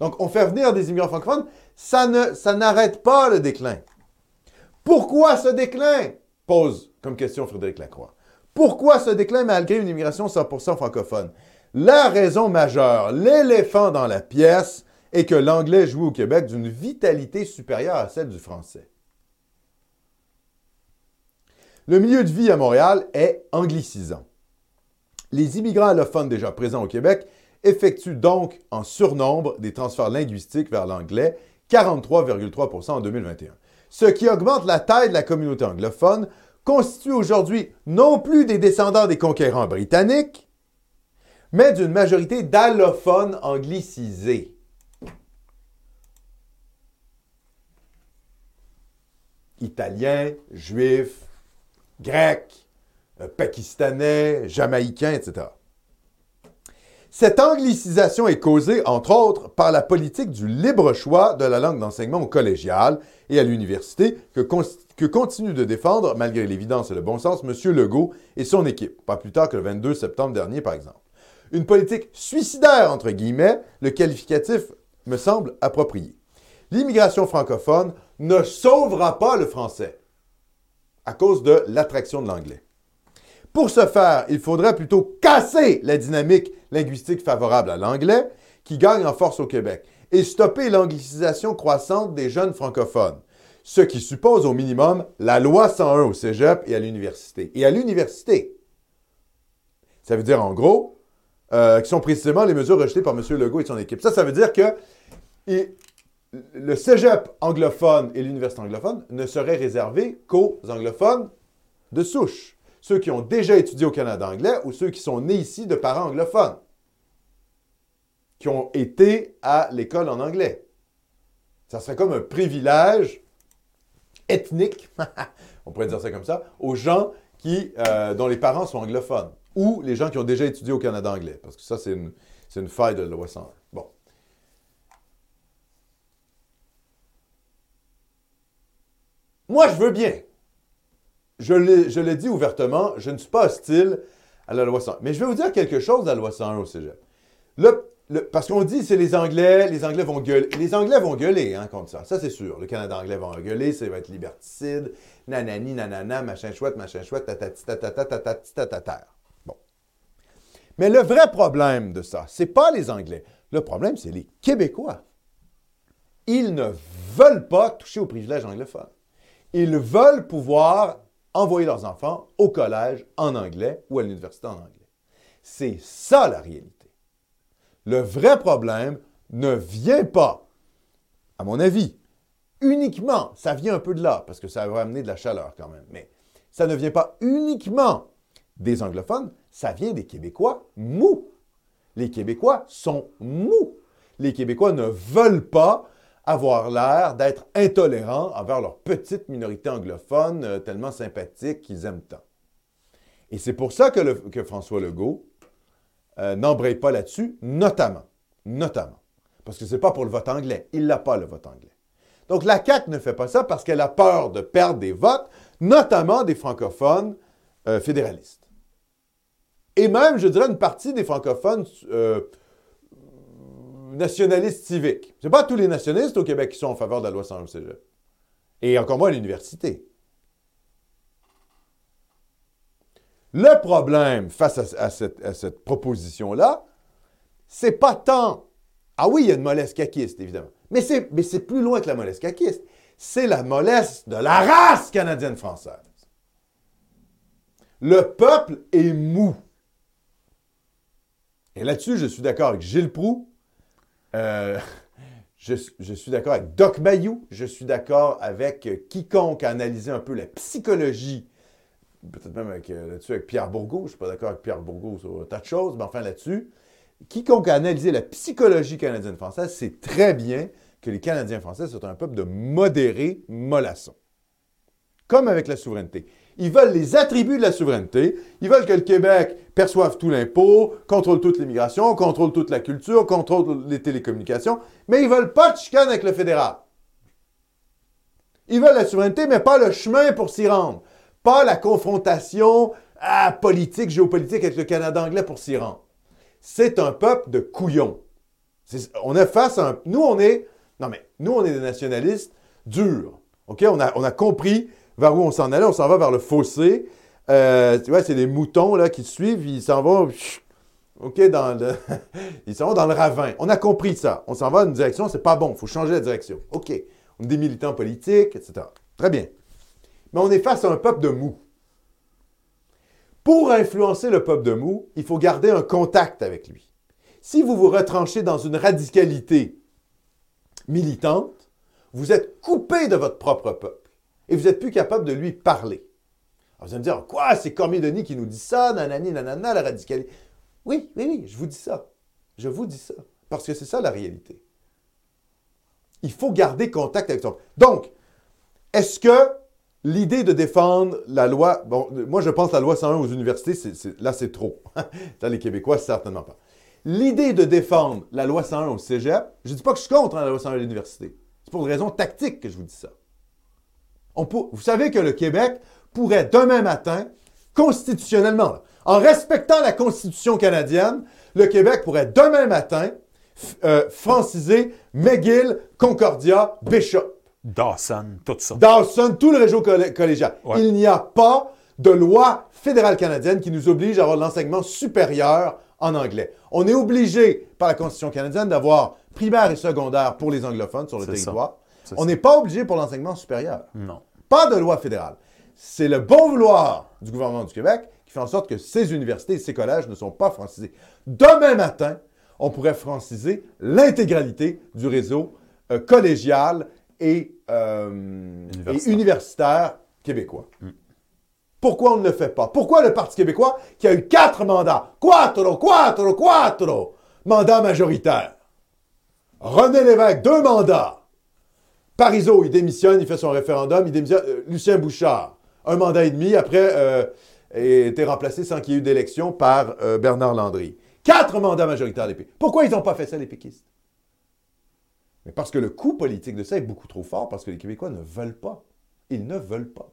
Donc, on fait venir des immigrants francophones, ça, n'arrête pas le déclin. Pourquoi ce déclin? Pose comme question Frédéric Lacroix. Pourquoi ce déclin malgré une immigration 100% francophone? La raison majeure, l'éléphant dans la pièce, est que l'anglais joue au Québec d'une vitalité supérieure à celle du français. Le milieu de vie à Montréal est anglicisant. Les immigrants allophones déjà présents au Québec effectue donc en surnombre des transferts linguistiques vers l'anglais, 43,3% en 2021. Ce qui augmente la taille de la communauté anglophone constitue aujourd'hui non plus des descendants des conquérants britanniques, mais d'une majorité d'allophones anglicisés. Italiens, juifs, grecs, euh, pakistanais, jamaïcains, etc. Cette anglicisation est causée, entre autres, par la politique du libre choix de la langue d'enseignement au collégial et à l'université que, continue de défendre, malgré l'évidence et le bon sens, M. Legault et son équipe, pas plus tard que le 22 septembre dernier, par exemple. Une politique suicidaire, entre guillemets, le qualificatif me semble approprié. L'immigration francophone ne sauvera pas le français à cause de l'attraction de l'anglais. Pour ce faire, il faudrait plutôt casser la dynamique linguistique favorable à l'anglais qui gagne en force au Québec et stopper l'anglicisation croissante des jeunes francophones, ce qui suppose au minimum la loi 101 au cégep et à l'université. Et à l'université, ça veut dire en gros, euh, qui sont précisément les mesures rejetées par M. Legault et son équipe. Ça, ça veut dire que le cégep anglophone et l'université anglophone ne seraient réservés qu'aux anglophones de souche ceux qui ont déjà étudié au Canada anglais ou ceux qui sont nés ici de parents anglophones, qui ont été à l'école en anglais. Ça serait comme un privilège ethnique, on pourrait dire ça comme ça, aux gens qui, euh, dont les parents sont anglophones ou les gens qui ont déjà étudié au Canada anglais, parce que ça, c'est une, une faille de la loi 101. Bon. Moi, je veux bien je l'ai dit ouvertement, je ne suis pas hostile à la loi 101. Mais je vais vous dire quelque chose de la loi 101 au cégep. le- parce qu'on dit c'est les Anglais, les Anglais vont gueuler. Les Anglais vont gueuler hein, contre ça. Ça, c'est sûr. Le Canada anglais va gueuler, ça va être liberticide, nanani, nanana, machin chouette, machin chouette, tatati, tatata, tatati, tatata. Bon. Mais le vrai problème de ça, c'est pas les Anglais. Le problème, c'est les Québécois. Ils ne veulent pas toucher aux privilèges anglophones. Ils veulent pouvoir envoyer leurs enfants au collège en anglais ou à l'université en anglais. C'est ça la réalité. Le vrai problème ne vient pas, à mon avis, uniquement, ça vient un peu de là, parce que ça va amener de la chaleur quand même, mais ça ne vient pas uniquement des anglophones, ça vient des Québécois mous. Les Québécois sont mous. Les Québécois ne veulent pas avoir l'air d'être intolérants envers leur petite minorité anglophone euh, tellement sympathique qu'ils aiment tant. Et c'est pour ça que, François Legault euh, n'embraye pas là-dessus, notamment. Notamment. Parce que c'est pas pour le vote anglais. Il n'a pas le vote anglais. Donc la CAQ ne fait pas ça parce qu'elle a peur de perdre des votes, notamment des francophones euh, fédéralistes. Et même, je dirais, une partie des francophones nationalistes civiques. C'est pas tous les nationalistes au Québec qui sont en faveur de la loi 101 au cégep. Et encore moins à l'université. Le problème face à, cette, proposition-là, c'est pas tant. Ah oui, il y a une mollesse caquiste, évidemment. Mais c'est, mais c'est plus loin que la mollesse caquiste. C'est la mollesse de la race canadienne-française. Le peuple est mou. Et là-dessus, je suis d'accord avec Gilles Proux. Euh, je, suis d'accord avec Doc Mayou. Je suis d'accord avec euh, quiconque a analysé un peu la psychologie peut-être même avec, euh, là-dessus avec Pierre Bourgault. Je ne suis pas d'accord avec Pierre Bourgault sur un tas de choses, mais enfin là-dessus, quiconque a analysé la psychologie canadienne-française sait très bien que les Canadiens français sont un peuple de modérés mollassons. Comme avec la souveraineté. Ils veulent les attributs de la souveraineté. Ils veulent que le Québec perçoive tout l'impôt, contrôle toute l'immigration, contrôle toute la culture, contrôle les télécommunications, mais ils veulent pas de chicane avec le fédéral. Ils veulent la souveraineté, mais pas le chemin pour s'y rendre. Pas la confrontation politique, géopolitique avec le Canada anglais pour s'y rendre. C'est un peuple de couillons. On est face à un... Nous, on est... Non, mais nous, on est des nationalistes durs. OK? On a compris vers où on s'en allait. On s'en va vers le fossé. Euh, tu vois, c'est les moutons là, qui suivent. Ils s'en vont... OK, dans le... ils s'en vont dans le ravin. On a compris ça. On s'en va dans une direction, c'est pas bon. Il faut changer la direction. OK. On est des militants politiques, etc. Très bien. Mais on est face à un peuple de mou. Pour influencer le peuple de mou, il faut garder un contact avec lui. Si vous vous retranchez dans une radicalité militante, vous êtes coupé de votre propre peuple et vous n'êtes plus capable de lui parler. Alors vous allez me dire, quoi, c'est Cormier-Denis qui nous dit ça, nanani, nanana, la radicalité. Oui, oui, oui, je vous dis ça. Je vous dis ça. Parce que c'est ça la réalité. Il faut garder contact avec son. Donc, est-ce que l'idée de défendre la loi, bon, moi je pense la loi 101 aux universités, là c'est trop. Dans les Québécois, certainement pas. L'idée de défendre la loi 101 au cégep, je ne dis pas que je suis contre hein, la loi 101 à l'université. C'est pour une raison tactique que je vous dis ça. On vous savez que le Québec pourrait demain matin, constitutionnellement, en respectant la Constitution canadienne, le Québec pourrait demain matin euh, franciser McGill, Concordia, Bishop. Dawson, tout ça. Dawson, tout le réseau collé- collégial. Ouais. Il n'y a pas de loi fédérale canadienne qui nous oblige à avoir l'enseignement supérieur en anglais. On est obligé par la Constitution canadienne d'avoir primaire et secondaire pour les anglophones sur le ça. On n'est pas obligé pour l'enseignement supérieur. Non. Pas de loi fédérale. C'est le bon vouloir du gouvernement du Québec qui fait en sorte que ces universités et ces collèges ne sont pas francisés. Demain matin, on pourrait franciser l'intégralité du réseau euh, collégial et, euh, Universitaire. et universitaire québécois. Pourquoi on ne le fait pas? Pourquoi le Parti québécois, qui a eu quatre mandats, quattro, quattro, quattro, mandats majoritaires, René Lévesque, deux mandats, Parizeau, il démissionne, il fait son référendum, il démissionne. euh, Lucien Bouchard, un mandat et demi, après, euh, a été remplacé sans qu'il y ait eu d'élection par euh, Bernard Landry. Quatre mandats majoritaires des péquistes. Pourquoi ils n'ont pas fait ça, les péquistes? Parce que le coût politique de ça est beaucoup trop fort, parce que les Québécois ne veulent pas. Ils ne veulent pas.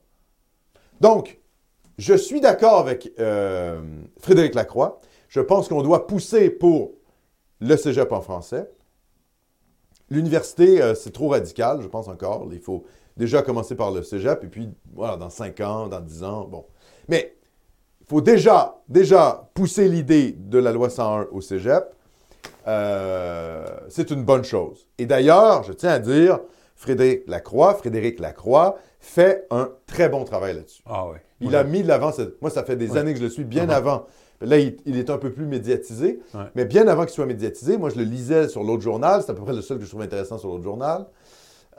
Donc, je suis d'accord avec Frédéric Lacroix. Je pense qu'on doit pousser pour le cégep en français. L'université, euh, c'est trop radical, je pense encore. Il faut déjà commencer par le cégep, et puis, voilà, dans 5 ans, dans 10 ans, bon. Mais il faut déjà, déjà pousser l'idée de la loi 101 au cégep. Euh, c'est une bonne chose. Et d'ailleurs, je tiens à dire, Frédéric Lacroix, Frédéric Lacroix fait un très bon travail là-dessus. Ah oui. Il a mis de l'avant, moi ça fait des Oui. années que je le suis, bien Mhm. avant. Là, il, il est un peu plus médiatisé, Ouais. mais bien avant qu'il soit médiatisé, moi je le lisais sur l'autre journal, c'est à peu près le seul que je trouvais intéressant sur l'autre journal.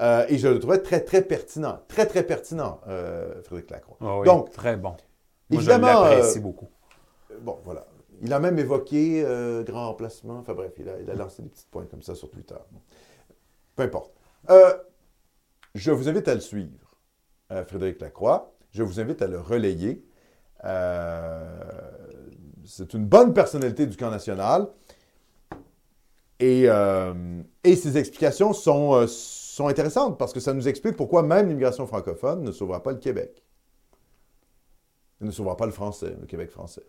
Euh, et je le trouvais très, très pertinent. Très, très pertinent, euh, Frédéric Lacroix. Ah oui, Donc, très bon. Moi, évidemment, je l'apprécie euh, beaucoup. Bon, voilà. Il a même évoqué grand remplacement. Enfin bref, il a, il a lancé des petites points comme ça sur Twitter. Bon. Peu importe. Je vous invite à le suivre, Frédéric Lacroix. Je vous invite à le relayer. Euh, c'est une bonne personnalité du camp national. Et, euh, et ses explications sont, euh, sont intéressantes parce que ça nous explique pourquoi même l'immigration francophone ne sauvera pas le Québec. Elle ne sauvera pas le français, le Québec français.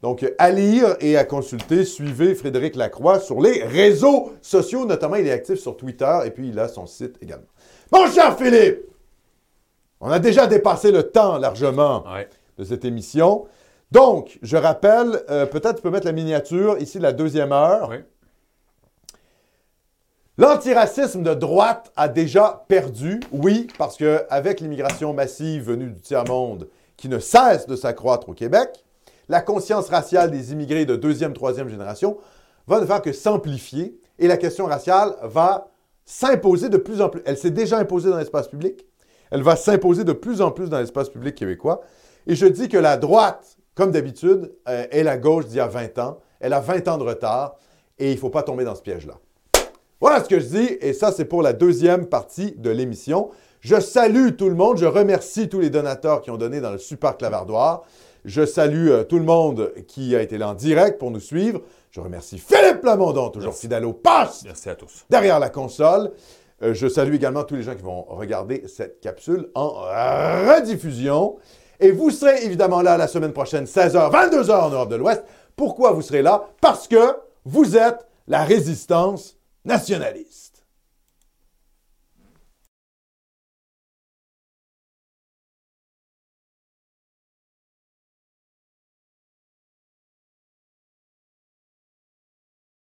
Donc, à lire et à consulter, suivez Frédéric Lacroix sur les réseaux sociaux, notamment il est actif sur Twitter et puis il a son site également. Mon cher Philippe, on a déjà dépassé le temps largement Ouais. de cette émission. Donc, je rappelle, euh, peut-être tu peux mettre la miniature, ici la deuxième heure. Oui. L'antiracisme de droite a déjà perdu, oui, parce qu'avec l'immigration massive venue du tiers-monde qui ne cesse de s'accroître au Québec, la conscience raciale des immigrés de deuxième, troisième génération va ne faire que s'amplifier et la question raciale va s'imposer de plus en plus. Elle s'est déjà imposée dans l'espace public. Elle va s'imposer de plus en plus dans l'espace public québécois. Et je dis que la droite, comme d'habitude, euh, est la gauche d'il y a 20 ans. Elle a 20 ans de retard et il ne faut pas tomber dans ce piège-là. Voilà ce que je dis, et ça, c'est pour la deuxième partie de l'émission. Je salue tout le monde, je remercie tous les donateurs qui ont donné dans le super clavardoir. Je salue euh, tout le monde qui a été là en direct pour nous suivre. Je remercie Philippe Lamondon, toujours Merci. fidèle au poste Merci à tous. derrière la console. Euh, je salue également tous les gens qui vont regarder cette capsule en rediffusion. Et vous serez évidemment là la semaine prochaine, 16h, 22h en Europe de l'Ouest. Pourquoi vous serez là? Parce que vous êtes la résistance nationaliste.